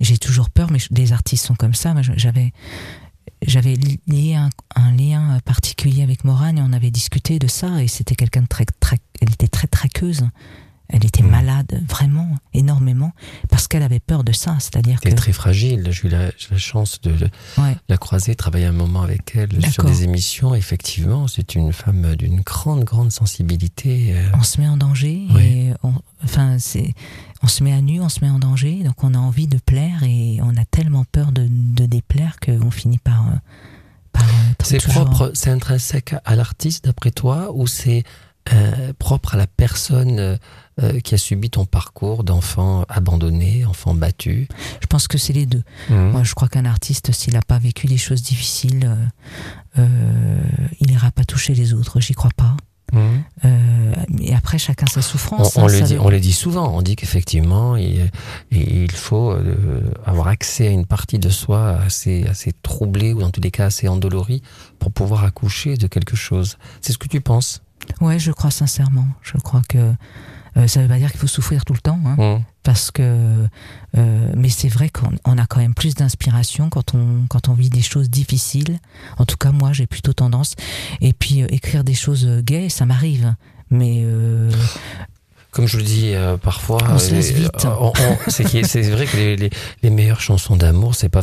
j'ai toujours peur, mais les artistes sont comme ça. J'avais j'avais lié un, un, lien particulier avec Morane et on avait discuté de ça et c'était quelqu'un de très, très, elle était très traqueuse. Elle était Mm. malade, vraiment, énormément, parce qu'elle avait peur de ça. C'est-à-dire que. Elle est très fragile. J'ai eu la, chance de Ouais. la croiser, travailler un moment avec elle sur des émissions. Effectivement, c'est une femme d'une grande, grande sensibilité. euh, on se met en danger Oui. et on, enfin c'est on se met à nu, on se met en danger, donc on a envie de plaire et on a tellement peur de, de déplaire qu'on finit par euh, par euh, C'est propre, c'est intrinsèque à l'artiste d'après toi ou c'est euh, propre à la personne euh, qui a subi ton parcours d'enfant abandonné, enfant battu Je pense que c'est les deux. Mhm. Moi, je crois qu'un artiste, s'il n'a pas vécu des choses difficiles, euh, euh, il n'ira pas toucher les autres. J'y crois pas. Euh, et après, chacun sa On, souffrance. on hein, le dit, veut- on le dit souvent, on dit qu'effectivement, il, il faut euh, avoir accès à une partie de soi assez, assez troublée ou en tous les cas assez endolorie pour pouvoir accoucher de quelque chose. C'est ce que tu penses? Ouais, je crois sincèrement. Je crois que euh, ça veut pas dire qu'il faut souffrir tout le temps. Hein. Mhm. parce que euh, mais c'est vrai qu'on on a quand même plus d'inspiration quand on quand on vit des choses difficiles en tout cas moi j'ai plutôt tendance et puis euh, écrire des choses gaies ça m'arrive mais euh, Comme je le dis euh, parfois, On se laisse euh, vite. on- on- c'est vrai que les, les, les meilleures chansons d'amour, c'est pas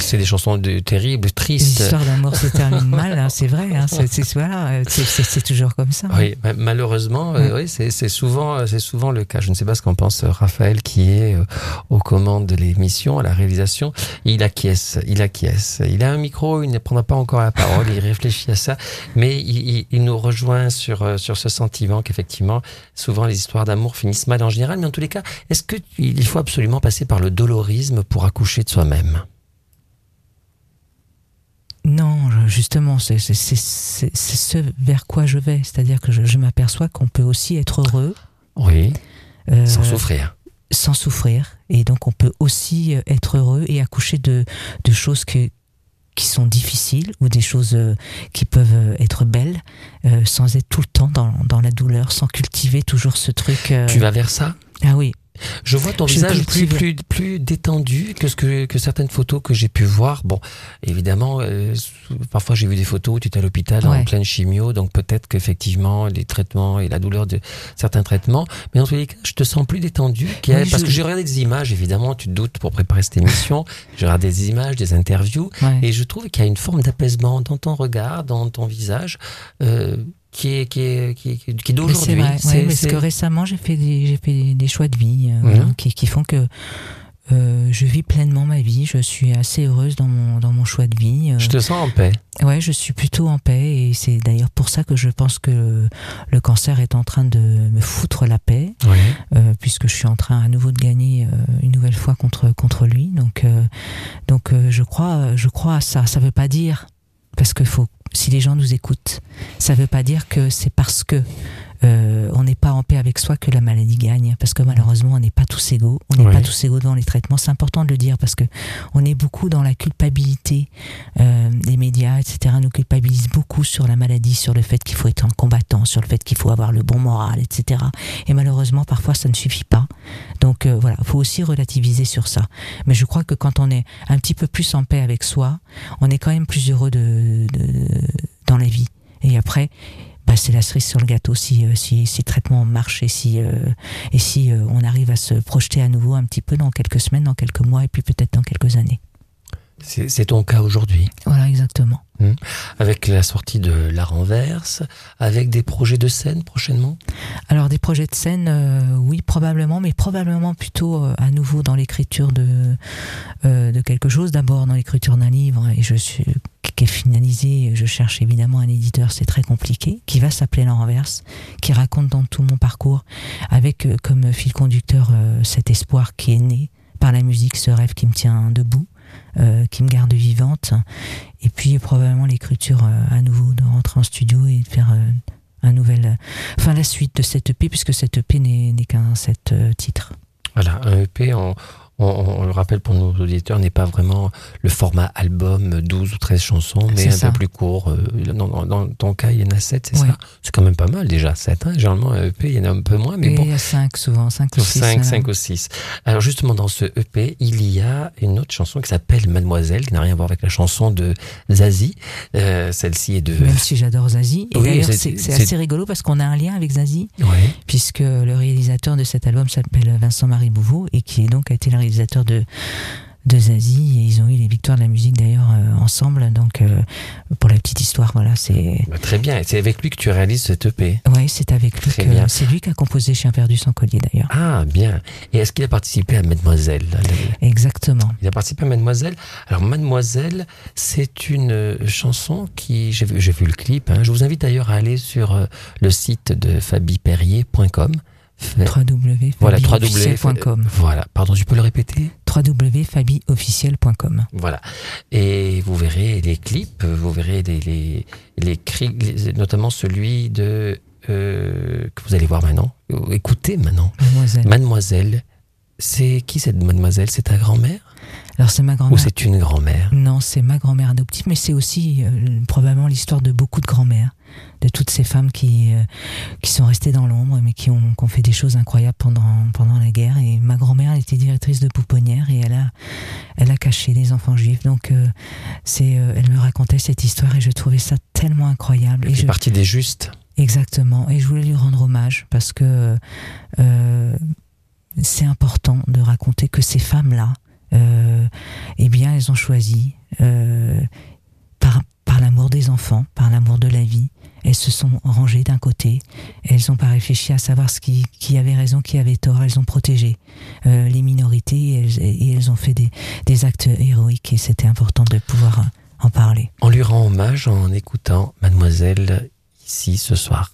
c'est des chansons de, terribles, les tristes. histoires d'amour se terminent mal hein, c'est vrai hein, c'est c'est- voilà euh, c'est- c'est c'est toujours comme ça Oui, ma- malheureusement, euh, Mm. oui, c'est c'est souvent, c'est souvent le cas. Je ne sais pas ce qu'en pense euh, Raphaël, qui est euh, aux commandes de l'émission, à la réalisation. Il acquiesce, il acquiesce. Il a un micro, il ne prendra pas encore la parole, il réfléchit à ça, mais il, il- il nous rejoint sur euh, sur ce sentiment qu'effectivement, souvent les histoires d'amour finissent mal en général. Mais en tous les cas, est-ce que il faut absolument passer par le dolorisme pour accoucher de soi-même? Non justement c'est ce vers quoi je vais c'est-à-dire que je, je m'aperçois qu'on peut aussi être heureux Oui, euh, sans souffrir. sans souffrir. Et donc, on peut aussi euh, être heureux et accoucher de, de choses que, qui sont difficiles ou des choses euh, qui peuvent euh, être belles euh, sans être tout le temps dans, dans la douleur, sans cultiver toujours ce truc. Tu vas vers ça? Ah oui, Je vois ton Je visage plus, plus, plus détendu que, ce que, que certaines photos que j'ai pu voir. Bon, évidemment, euh, parfois j'ai vu des photos où tu étais à l'hôpital en pleine chimio, donc peut-être qu'effectivement les traitements et la douleur de certains traitements, mais en tous les cas, je te sens plus détendu. Oui, parce je- que j'ai regardé des images, évidemment, tu te doutes pour préparer cette émission, j'ai regardé des images, des interviews, ouais. et je trouve qu'il y a une forme d'apaisement dans ton regard, dans ton visage, euh, qui est, qui est, qui est, qui est Mais c'est d'aujourd'hui. vrai, C'est- ouais, parce que récemment j'ai fait des, j'ai fait des, choix de vie euh, qui, qui font que euh, je vis pleinement ma vie. Je suis assez heureuse dans mon dans mon choix de vie. euh, Je te sens en paix. Ouais, je suis plutôt en paix et c'est d'ailleurs pour ça que je pense que le cancer est en train de me foutre la paix, Oui. euh, puisque je suis en train à nouveau de gagner euh, une nouvelle fois contre contre lui. Donc euh, donc euh, je crois je crois à ça. Ça veut pas dire parce que faut si les gens nous écoutent, ça veut pas dire que c'est parce que euh, on n'est pas en paix avec soi que la maladie gagne, parce que malheureusement on n'est pas tous égaux, on n'est pas tous égaux dans les traitements. C'est important de le dire parce que on est beaucoup dans la culpabilité. Euh, les médias, etc., nous culpabilisent beaucoup sur la maladie, sur le fait qu'il faut être un combattant, sur le fait qu'il faut avoir le bon moral, etc. Et malheureusement, parfois, ça ne suffit pas. Donc euh, voilà, faut aussi relativiser sur ça. Mais je crois que quand on est un petit peu plus en paix avec soi, on est quand même plus heureux de, de- dans la vie. Et après, bah, c'est la cerise sur le gâteau si, euh, si, si le traitement marche et si, euh, et si euh, on arrive à se projeter à nouveau un petit peu dans quelques semaines, dans quelques mois et puis peut-être dans quelques années. C'est ton cas aujourd'hui. Voilà, exactement. Avec la sortie de La Renverse, avec des projets de scène prochainement? Alors des projets de scène, euh, oui probablement, mais probablement plutôt euh, à nouveau dans l'écriture de euh, de quelque chose. D'abord dans l'écriture d'un livre et je suis qui est finalisé. Je cherche évidemment un éditeur, c'est très compliqué, qui va s'appeler La Renverse, qui raconte dans tout mon parcours avec comme fil conducteur cet espoir qui est né par la musique, ce rêve qui me tient debout, euh, qui me garde vivante, et puis probablement l'écriture euh, à nouveau, de rentrer en studio et de faire euh, un nouvel, enfin la suite de cette EP, puisque cette EP n'est qu'un sept euh, titres. Voilà, un EP en, on, on le rappelle pour nos auditeurs, n'est pas vraiment le format album 12 ou 13 chansons, mais un ça. peu plus court. Euh, Dans, dans- dans ton cas, il y en a 7, c'est Ouais. ça? C'est quand même pas mal déjà, 7. Hein Généralement, un EP, il y en a un peu moins, mais Et bon. il y a 5 souvent, 5 ou 6. 5, 5 ou 6. Alors justement, dans ce EP, il y a une autre chanson qui s'appelle Mademoiselle, qui n'a rien à voir avec la chanson de Zazie. Euh, Celle-ci est de... Même si j'adore Zazie. Et Oui, d'ailleurs, c'est- assez rigolo parce qu'on a un lien avec Zazie, Ouais. puisque le réalisateur de cet album s'appelle Vincent-Marie Bouveau et qui donc a été le réalisateur de de Zazie et ils ont eu les victoires de la musique d'ailleurs euh, ensemble donc euh, pour la petite histoire voilà c'est Bah, très bien, et c'est avec lui que tu réalises cet EP. ouais c'est avec lui Très que bien. c'est lui qui a composé Chien perdu sans collier d'ailleurs Ah, bien. Et est-ce qu'il a participé à Mademoiselle exactement Il a participé à Mademoiselle. Alors Mademoiselle, c'est une euh, chanson qui j'ai vu, j'ai vu le clip. hein. Je vous invite d'ailleurs à aller sur le site de fabiperrier.com. Voilà, www.fabiofficiel.com Voilà, pardon, je peux le répéter www.fabiofficiel.com Voilà. Et vous verrez les clips, vous verrez les, les, les cris, notamment celui de euh, que vous allez voir maintenant. Écoutez maintenant. mademoiselle Mademoiselle, c'est qui cette mademoiselle? C'est ta grand-mère? Alors c'est ma ou grand-mère c'est une grand-mère? Non, c'est ma grand-mère adoptive, mais c'est aussi euh, probablement l'histoire de beaucoup de grand-mères, de toutes ces femmes qui euh, qui sont restées dans l'ombre, mais qui ont, qui ont fait des choses incroyables pendant pendant la guerre. Et ma grand-mère, elle était directrice de pouponnière et elle a elle a caché des enfants juifs. Donc euh, c'est, elle me racontait cette histoire et je trouvais ça tellement incroyable. Elle Et fait je, partie des justes. Exactement. Et je voulais lui rendre hommage parce que euh, c'est important de raconter que ces femmes-là, euh, eh bien, elles ont choisi euh, par, par l'amour des enfants, par l'amour de la vie. Elles se sont rangées d'un côté. Elles n'ont pas réfléchi à savoir ce qui, qui avait raison, qui avait tort. Elles ont protégé euh, les minorités et elles, ont fait des, des actes héroïques. Et c'était important de pouvoir en parler. On lui rend hommage en écoutant Mademoiselle ici ce soir.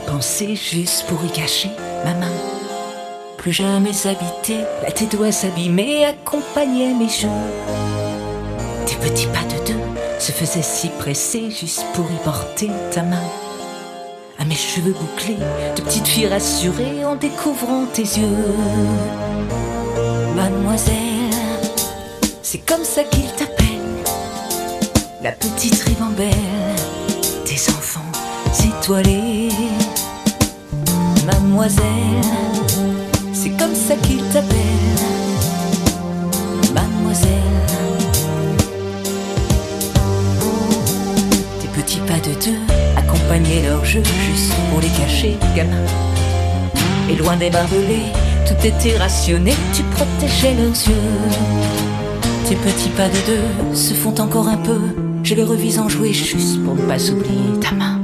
Pensées juste pour y cacher ma main. Plus jamais habiter, tes doigts s'abîmer, accompagnaient mes jeux. Des petits pas de deux se faisaient si pressés juste pour y porter ta main. À mes cheveux bouclés, de petite fille rassurée en découvrant tes yeux. Mademoiselle, c'est comme ça qu'il t'appelle, la petite ribambelle des enfants étoilés. Mademoiselle, c'est comme ça qu'il t'appelle. Mademoiselle, tes petits pas de deux accompagnaient leur jeu juste pour les cacher, gamin. Et loin des barbelés, tout était rationné, tu protégeais leurs yeux. Tes petits pas de deux se font encore un peu. Je les revise en jouer juste pour ne pas oublier ta main.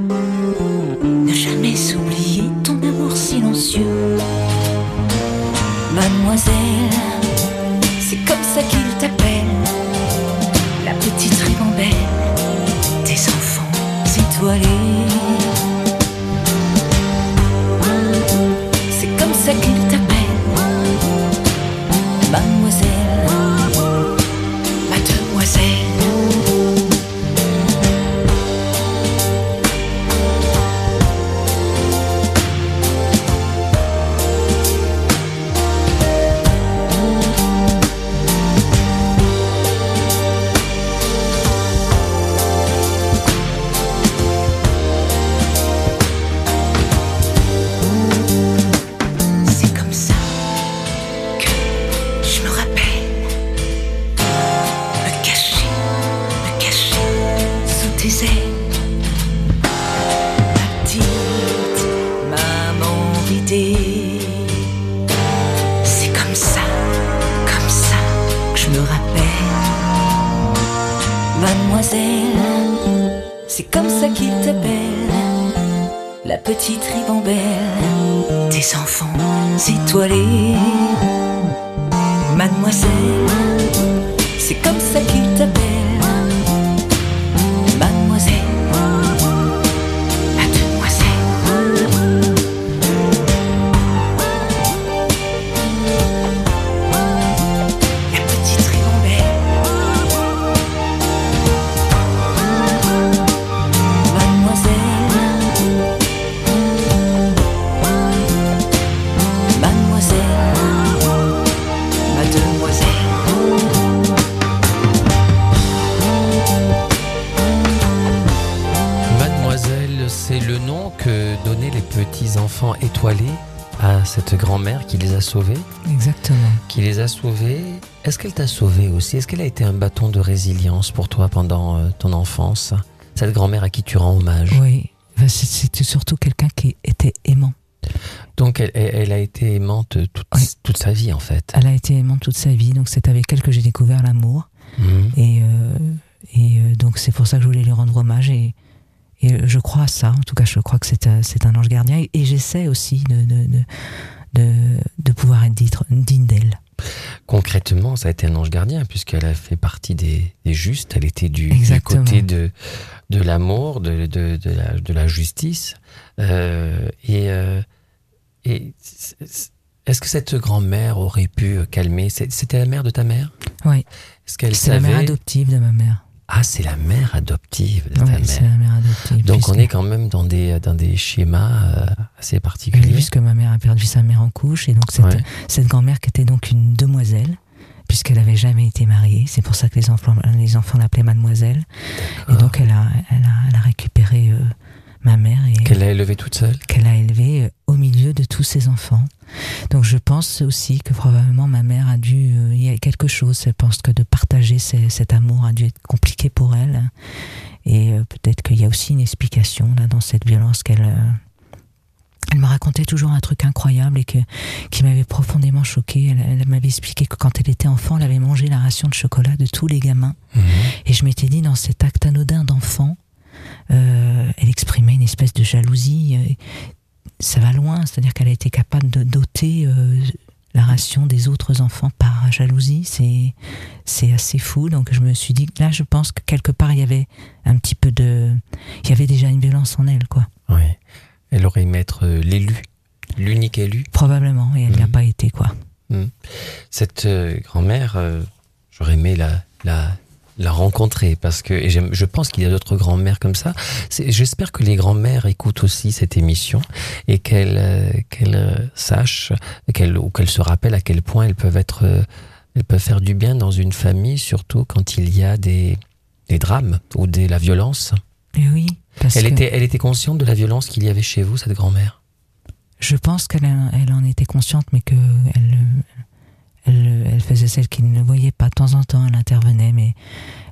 C'est comme ça qu'il t'appelle. La petite ribambelle des enfants étoilés. Mademoiselle, c'est comme ça qu'il t'appelle. Grand-mère qui les a sauvés. Exactement. Qui les a sauvés. Est-ce qu'elle t'a sauvé aussi? Est-ce qu'elle a été un bâton de résilience pour toi pendant euh, ton enfance? Cette grand-mère à qui tu rends hommage. Oui, Enfin, c'est- c'était surtout quelqu'un qui était aimant. Donc elle, elle- a été aimante toute, Oui. toute sa vie en fait. Elle a été aimante toute sa vie, donc c'est avec elle que j'ai découvert l'amour. Mhm. Et, euh, et euh, donc c'est pour ça que je voulais lui rendre hommage. Et, et je crois à ça. En tout cas, je crois que c'est un, c'est un ange gardien. Et, et j'essaie aussi de, de, de, de, de pouvoir être digne d'elle. Concrètement, ça a été un ange gardien puisqu'elle a fait partie des, des justes. Elle était du, côté de, de l'amour, de, de, de, la, de la justice. Euh, et euh, et est-ce que cette grand-mère aurait pu calmer C'était la mère de ta mère? Oui, c'est la savait mère adoptive de ma mère. Ah, c'est la mère adoptive de c'est la mère adoptive. Donc on est quand même dans des, dans des schémas euh, assez Oui, particuliers. puisque ma mère a perdu sa mère en couche. Et donc cette, Ouais. cette grand-mère qui était donc une demoiselle, puisqu'elle avait jamais été mariée. C'est pour ça que les enfants, les enfants l'appelaient mademoiselle. Et donc elle a, elle a, elle a récupéré euh, ma mère Qu'elle l'a élevée toute seule qu'elle a élevée euh, au milieu de tous ses enfants. Donc je pense aussi que probablement ma mère a dû, euh, il y a quelque chose, je pense que de partager ces- cet amour a dû être compliqué pour elle. Et euh, peut-être qu'il y a aussi une explication là dans cette violence qu'elle... elle me racontait toujours un truc incroyable et que, qui m'avait profondément choqué. Elle, elle m'avait expliqué que quand elle était enfant, elle avait mangé la ration de chocolat de tous les gamins. Mhm. Et je m'étais dit, dans cet acte anodin d'enfant, euh, elle exprimait une espèce de jalousie. euh, ça va loin, c'est-à-dire qu'elle a été capable de doter euh, la ration des autres enfants par jalousie. C'est c'est assez fou. Donc je me suis dit, là, je pense que quelque part il y avait un petit peu de, il y avait déjà une violence en elle, quoi. Oui. Elle aurait aimé être l'élu, l'unique élu. Probablement, et elle n'y a Mhm. pas été, quoi. Cette euh, grand-mère, euh, j'aurais aimé la, la, la rencontrer parce que et je pense qu'il y a d'autres grand-mères comme ça. J'espère que les grand-mères écoutent aussi cette émission et qu'elles euh, qu'elles euh, sachent qu'elles ou qu'elles se rappellent à quel point elles peuvent être euh, elles peuvent faire du bien dans une famille, surtout quand il y a des, des drames ou de la violence. Et oui, parce Elle que était, elle était consciente de la violence qu'il y avait chez vous, cette grand-mère? je pense qu'elle elle en était consciente, mais que elle, elle, elle faisait celle qu'il ne voyait pas. De temps en temps, elle intervenait, mais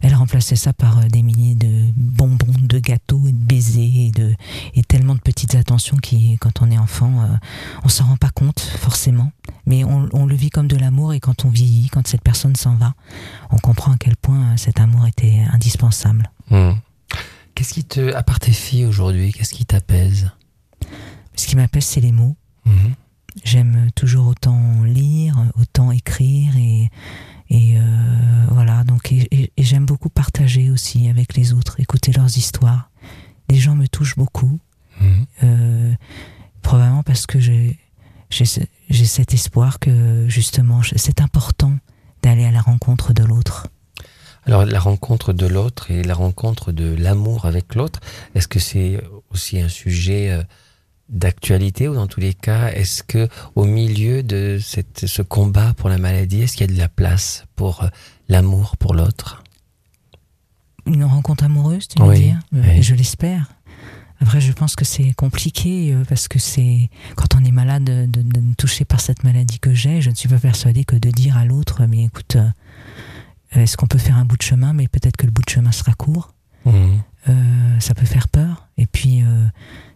elle remplaçait ça par euh, des milliers de bonbons, de gâteaux, de baisers, et, de, et tellement de petites attentions qui, quand on est enfant, euh, on s'en rend pas compte forcément. Mais on, on le vit comme de l'amour, et quand on vieillit, quand cette personne s'en va, on comprend à quel point euh, cet amour était indispensable. Hmm. Qu'est-ce qui te, à part tes filles aujourd'hui, qu'est-ce qui t'apaise? Ce qui m'apaise, c'est les mots. Mhm. J'aime toujours autant lire, autant écrire et, et euh, voilà. Donc et, et- et j'aime beaucoup partager aussi avec les autres, écouter leurs histoires. Les gens me touchent beaucoup, Mhm. euh, probablement parce que j'ai j'ai ce- j'ai cet espoir que justement c'est important d'aller à la rencontre de l'autre. Alors la rencontre de l'autre et la rencontre de l'amour avec l'autre, est-ce que c'est aussi un sujet euh, d'actualité ou dans tous les cas, est-ce que au milieu de cette, ce combat pour la maladie, est-ce qu'il y a de la place pour euh, l'amour pour l'autre? Une rencontre amoureuse, tu veux Oui, dire? Euh, oui. Je l'espère. Après, je pense que c'est compliqué euh, parce que c'est quand on est malade, de, de- de- touché par cette maladie que j'ai, je ne suis pas persuadée que de dire à l'autre, mais écoute, est-ce qu'on peut faire un bout de chemin? Mais peut-être que le bout de chemin sera court. Euh, ça peut faire peur. Et puis, euh,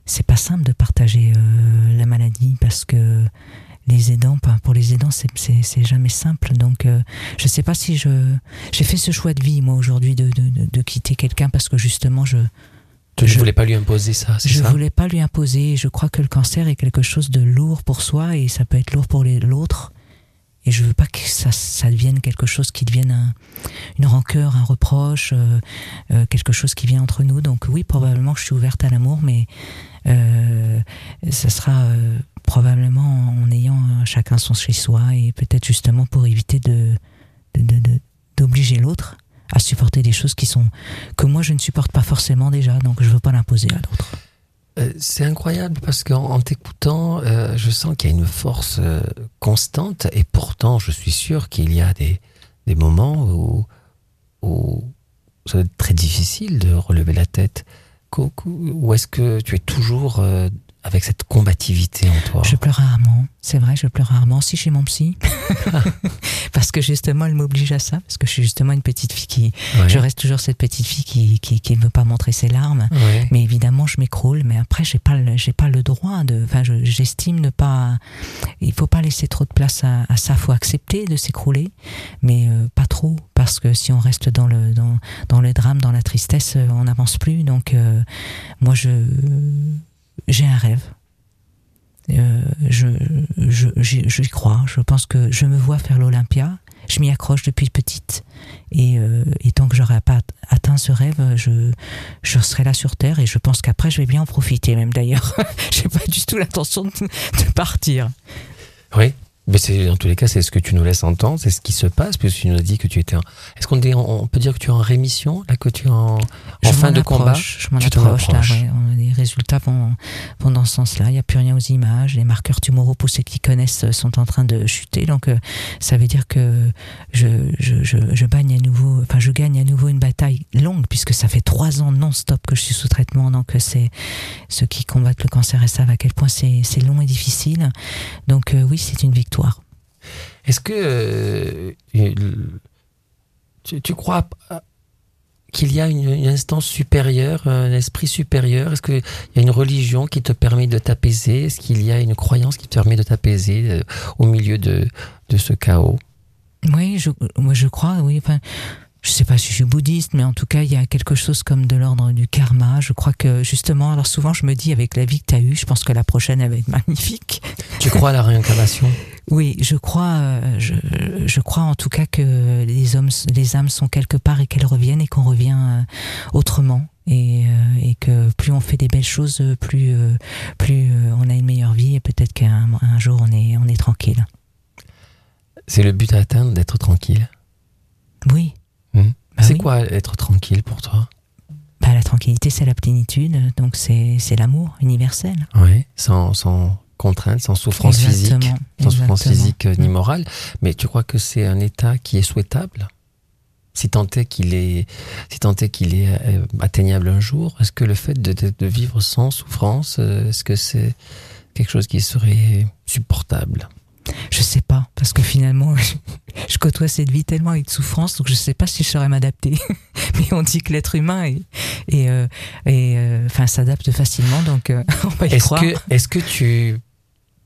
c'est pas simple de partager euh, la maladie parce que les aidants, pour les aidants, c'est- c'est c'est jamais simple. Donc, euh, je sais pas si je j'ai fait ce choix de vie moi aujourd'hui de, de, de, quitter quelqu'un parce que justement je Tu ne Je- voulais pas lui imposer ça, c'est je ça? voulais pas lui imposer. Je crois que le cancer est quelque chose de lourd pour soi et ça peut être lourd pour les- l'autre. Et je veux pas que ça, devienne quelque chose qui devienne un- une rancœur, un reproche, euh, euh, quelque chose qui vient entre nous. Donc oui, probablement je suis ouverte à l'amour, mais euh, ça sera probablement en ayant chacun son chez soi et peut-être justement pour éviter de- d'obliger l'autre à supporter des choses qui sont que moi je ne supporte pas forcément déjà, donc je veux pas l'imposer à l'autre. Euh, C'est incroyable parce qu'en en t'écoutant, euh, je sens qu'il y a une force euh, constante et pourtant je suis sûr qu'il y a des, moments où, où ça va être très difficile de relever la tête. ou est-ce que tu es toujours avec cette combativité en toi Je pleure rarement, c'est vrai, je pleure rarement. Si chez mon psy, parce que justement, elle m'oblige à ça, parce que je suis justement une petite fille qui, Ouais. je reste toujours cette petite fille qui qui, qui ne veut pas montrer ses larmes. Ouais. Mais évidemment, je m'écroule. Mais après, j'ai pas, j'ai pas le droit de. Enfin, je- j'estime ne pas. Il faut pas laisser trop de place à, à ça. Faut accepter de s'écrouler, mais euh, pas trop, parce que si on reste dans le dans dans le drame, dans la tristesse, euh, on n'avance plus. Donc, euh, moi, je j'ai un rêve. Euh, je, je, crois. Je pense que je me vois faire l'Olympia. Je m'y accroche depuis petite. Et, euh, et tant que j'aurai pas atteint ce rêve, je, je serai là sur Terre. Et je pense qu'après, je vais bien en profiter, même d'ailleurs. J'ai pas du tout l'intention de partir. Oui. Mais c'est, dans tous les cas, c'est ce que tu nous laisses entendre, c'est ce qui se passe, puisque tu nous as dit que tu étais en... Est-ce qu'on dit, on peut dire que tu es en rémission, là, que tu es en, en fin de combat? Je m'en approche, là, ouais. Les résultats vont, vont dans ce sens-là. Il n'y a plus rien aux images. Les marqueurs tumoraux, pour ceux qui connaissent, euh, sont en train de chuter. Donc, euh, ça veut dire que je, je, je, je gagne à nouveau, enfin, je gagne à nouveau une bataille longue, puisque ça fait trois ans non-stop que je suis sous traitement. Donc, euh, c'est ceux qui combattent le cancer et savent à quel point c'est c'est long et difficile. Donc, euh, oui, c'est une victoire. Est-ce que euh, tu, tu crois euh, qu'il y a une, une instance supérieure, un esprit supérieur? Est-ce qu'il y a une religion qui te permet de t'apaiser? Est-ce qu'il y a une croyance qui te permet de t'apaiser euh, au milieu de, de ce chaos? Oui, je, moi je crois, oui. Enfin, je sais pas si je suis bouddhiste, mais en tout cas, il y a quelque chose comme de l'ordre du karma. Je crois que justement, alors souvent, je me dis avec la vie que tu as eue, je pense que la prochaine, elle va être magnifique. Tu crois à la réincarnation? Oui, je crois, euh, je, je crois en tout cas que les hommes, les âmes sont quelque part et qu'elles reviennent et qu'on revient euh, autrement. Et, euh, et que plus on fait des belles choses, plus, plus on a une meilleure vie et peut-être qu'un un jour on est, on est tranquille. C'est le but à atteindre d'être tranquille. Oui. Mhm. Bah c'est oui. quoi être tranquille pour toi? Bah, la tranquillité, c'est la plénitude, donc c'est c'est l'amour universel. Oui, sans, sans contrainte, sans souffrance physique, Exactement, sans souffrance physique euh, ni morale. Mais tu crois que c'est un état qui est souhaitable? Si tant est qu'il est, si tant est qu'il est euh, atteignable un jour, est-ce que le fait de, de- de vivre sans souffrance, euh, est-ce que c'est quelque chose qui serait supportable? Je sais pas, parce que finalement, je côtoie cette vie tellement avec souffrance, donc je sais pas si je saurais m'adapter. Mais on dit que l'être humain est, est, euh, enfin, s'adapte facilement, donc euh, on va y Est-ce croire. que, est-ce que tu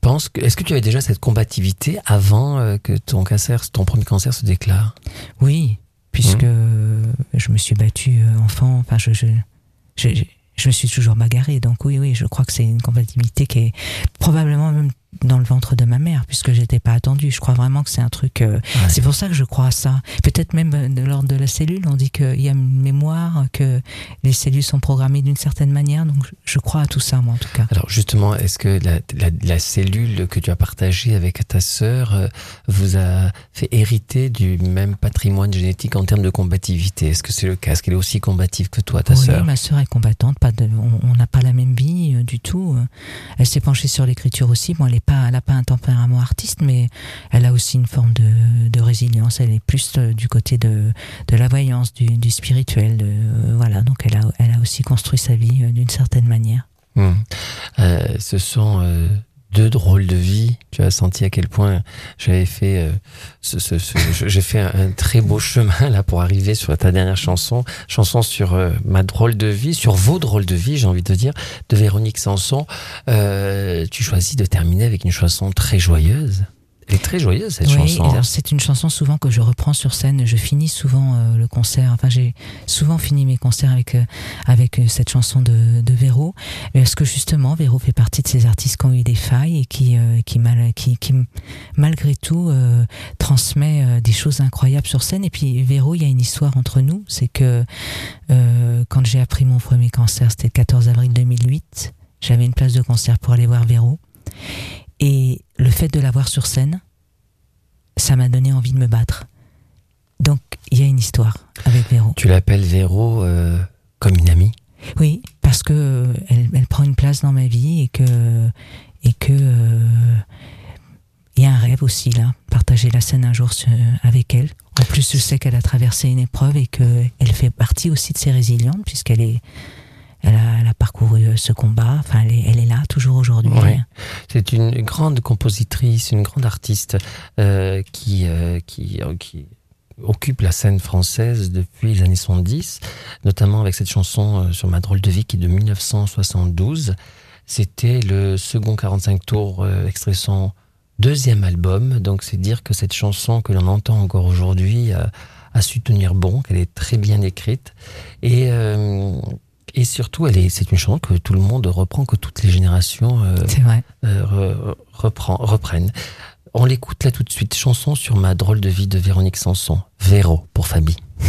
penses que, est-ce que tu avais déjà cette combativité avant euh, que ton cancer, ton premier cancer se déclare? Oui, puisque euh, je me suis battue euh, enfant, enfin, je, je, je, je- je me suis toujours bagarrée, donc oui, oui, je crois que c'est une compatibilité qui est probablement même dans le ventre de ma mère, puisque j'étais pas attendue. Je crois vraiment que c'est un truc. euh, Ouais. C'est pour ça que je crois à ça. Peut-être même euh, de l'ordre de la cellule, on dit qu'il y a une mémoire, que les cellules sont programmées d'une certaine manière. Donc je- crois à tout ça, moi en tout cas. Alors justement, est-ce que la, la, la cellule que tu as partagée avec ta sœur euh, vous a fait hériter du même patrimoine génétique en termes de combativité? Est-ce que c'est le cas? Est-ce qu'elle est aussi combative que toi, ta oui, sœur? ma sœur est combattante. Pas de, on n'a pas la même vie euh, du tout. Elle s'est penchée sur l'écriture aussi. Bon, elle est pas, elle a pas un tempérament artiste, mais elle a aussi une forme de, résilience. Elle est plus euh, du côté de, de la voyance, du, spirituel. de- euh, voilà, donc elle a, elle a aussi construit sa vie euh, d'une certaine manière. Hmm. Ce sont deux drôles de vie. Tu as senti à quel point j'avais fait, euh, ce, ce- ce- j'ai fait un, un très beau chemin là pour arriver sur ta dernière chanson, chanson sur euh, ma drôle de vie, sur vos drôles de vie, j'ai envie de dire, de Véronique Sanson. Euh, tu choisis de terminer avec une chanson très joyeuse. Est très joyeuse cette Oui, chanson. alors c'est une chanson souvent que je reprends sur scène. Je finis souvent euh, le concert. Enfin, j'ai souvent fini mes concerts avec euh, avec euh, cette chanson de, de Véro, parce que justement, Véro fait partie de ces artistes qui ont eu des failles et qui euh, qui, mal, qui qui malgré tout transmet des choses incroyables sur scène? Et puis Véro, il y a une histoire entre nous, c'est que quand j'ai appris mon premier cancer, c'était le 14 avril 2008. J'avais une place de concert pour aller voir Véro. Et le fait de la voir sur scène, ça m'a donné envie de me battre. Donc, il y a une histoire avec Véro. Tu l'appelles Véro euh, comme une amie? Oui, parce que euh, elle, elle prend une place dans ma vie et que et que euh, il y a un rêve aussi là, partager la scène un jour avec elle. En plus, je sais qu'elle a traversé une épreuve et que elle fait partie aussi de ces résilientes puisqu'elle est Elle a, parcouru euh, ce combat. Enfin, elle est, là toujours aujourd'hui. C'est une grande compositrice, une grande artiste euh, qui, euh, qui, occupe la scène française depuis les années 70, notamment avec cette chanson sur ma drôle de vie qui est de 1972. C'était le second 45 tours extrait son deuxième album, donc c'est dire que cette chanson que l'on entend encore aujourd'hui a su tenir bon, qu'elle est très bien écrite et et surtout, elle est, c'est une chanson que tout le monde reprend, que toutes les générations euh, vrai. euh, re- reprend, reprennent. On l'écoute là tout de suite. Chanson sur ma drôle de vie de Véronique Sanson. Véro pour Fabi.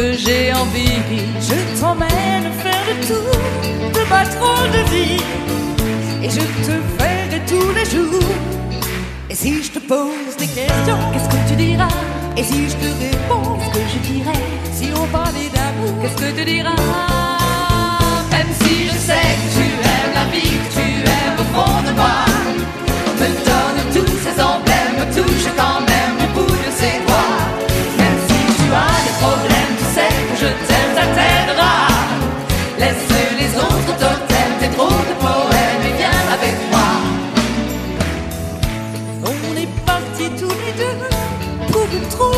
que j'ai envie. Je t'emmène faire le tour de ma drôle de vie. Et je te ferai tous les jours. Et si je te pose des questions, qu'est-ce que tu diras? Et si je te réponds, qu'est-ce que je dirais Si on parlait d'amour, qu'est-ce que tu diras? Même si je sais que tu aimes la vie, que tu aimes au fond de moi, me donne tous ces emblèmes, me touche quand même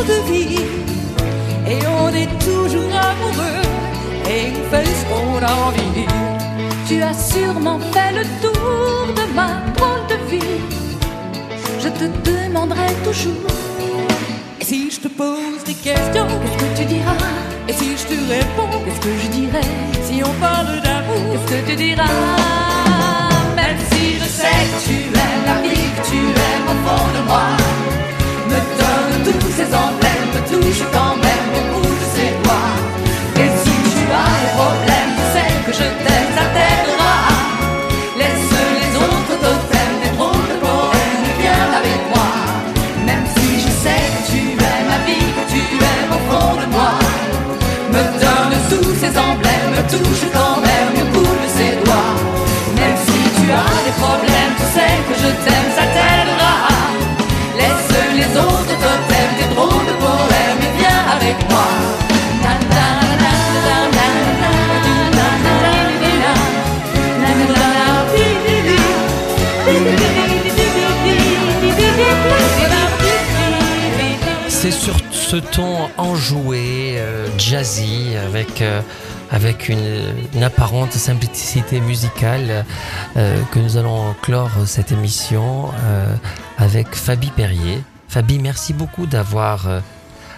de vie. Et on est toujours amoureux et on fait ce qu'on a envie. Tu as sûrement fait le tour de ma drôle de vie. Je te demanderai toujours. Et si je te pose des questions, qu'est-ce que tu diras? Et si je te réponds, qu'est-ce que je dirais? Si on parle d'amour, qu'est-ce que tu diras? Même si je sais que tu aimes la vie, que tu aimes au fond de moi, touche quand même une boule de ses doigts. Même si tu as des problèmes, tu sais que je t'aime, ça t'aidera. Laisse les autres totems, des drôles de poèmes et viens avec moi. C'est sur ce ton enjoué, jazzy, avec avec une, une apparente simplicité musicale euh, que nous allons clore cette émission euh, avec Fabi Perrier. Fabi, merci beaucoup d'avoir euh,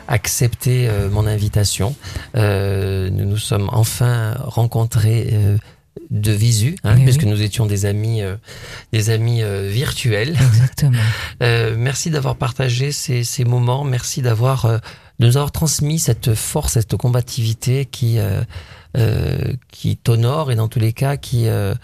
accepté euh, mon invitation. Euh, nous nous sommes enfin rencontrés euh, de visu, hein, Oui, puisque oui. nous étions des amis, euh, des amis euh, virtuels. Exactement. Euh, merci d'avoir partagé ces, ces moments. Merci d'avoir euh, de nous avoir transmis cette force, cette combativité qui qui t'honore et dans tous les cas qui euh,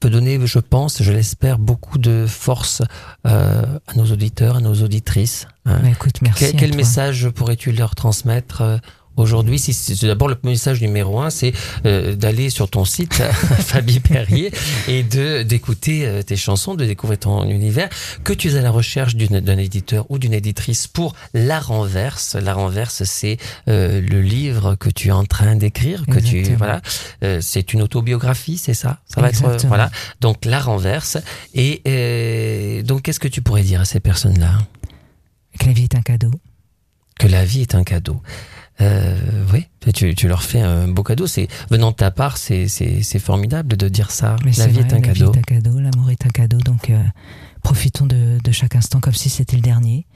peut donner, je pense, je l'espère, beaucoup de force euh, à nos auditeurs, à nos auditrices. hein. Bah, écoute, merci. Quel, message pourrais-tu leur transmettre euh, aujourd'hui si d'abord le message numéro un, c'est euh, d'aller sur ton site Fabie Perrier et de d'écouter euh, tes chansons, de découvrir ton univers, que tu es à la recherche d'un éditeur ou d'une éditrice pour La Renverse. La Renverse, c'est euh, le livre que tu es en train d'écrire, que tu voilà, Euh, c'est une autobiographie, c'est ça? Ça va être euh, voilà. Donc La Renverse et euh, donc qu'est-ce que tu pourrais dire à ces personnes-là? Que la vie est un cadeau. que la vie est un cadeau. Euh, oui, tu, tu leur fais un beau cadeau. C'est venant de ta part, c'est formidable de dire ça. Mais la vie vrai, est un la cadeau. vie est un cadeau, l'amour est un cadeau, donc euh, profitons de, de chaque instant comme si c'était le dernier,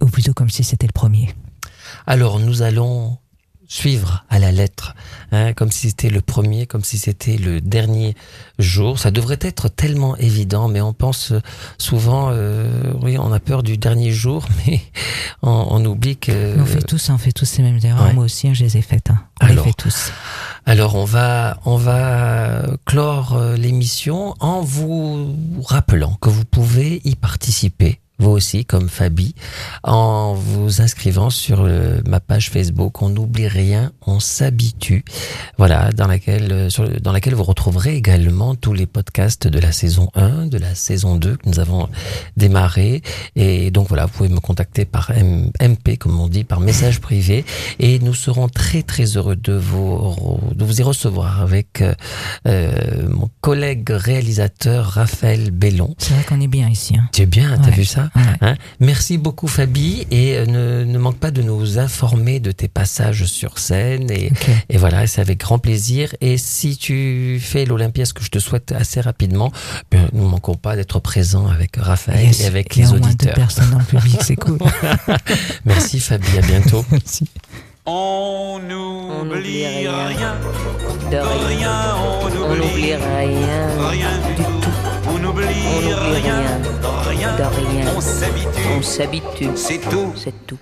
ou plutôt comme si c'était le premier. Alors nous allons suivre à la lettre, hein, comme si c'était le premier, comme si c'était le dernier jour. Ça devrait être tellement évident, mais on pense souvent, euh, oui, on a peur du dernier jour, mais on, on oublie que. On fait tous, on fait tous ces mêmes erreurs. Ouais. Moi aussi, hein, je les ai faites. Hein. On Alors. les fait tous. Alors on va on va clore euh, l'émission en vous rappelant que vous pouvez y participer vous aussi, comme Fabi, en vous inscrivant sur le- ma page Facebook. On n'oublie rien, on s'habitue. Voilà, dans laquelle, euh, sur, dans laquelle vous retrouverez également tous les podcasts de la saison 1, de la saison 2 que nous avons démarré. Et donc voilà, vous pouvez me contacter par M- MP, comme on dit, par message privé. Et nous serons très très heureux de vous, de vous y recevoir avec euh, euh, mon collègue réalisateur Raphaël Bellon. C'est vrai qu'on est bien ici. Hein. Tu es bien, t'as vu ça? Ouais. Hein Merci beaucoup Fabi et euh, ne, ne manque pas de nous informer de tes passages sur scène et, et voilà, c'est avec grand plaisir. Et si tu fais l'Olympia, ce que je te souhaite assez rapidement, ben, nous ne manquons pas d'être présents avec Raphaël Yes. et avec les moins auditeurs. personnes dans le public, c'est cool. Merci Fabi, à bientôt. Merci. On n'oublie rien. rien. De rien. Rien, on n'oublie rien. rien du tout. On n'oublie rien. rien. Rien. On s'habitue. C'est tout. C'est tout.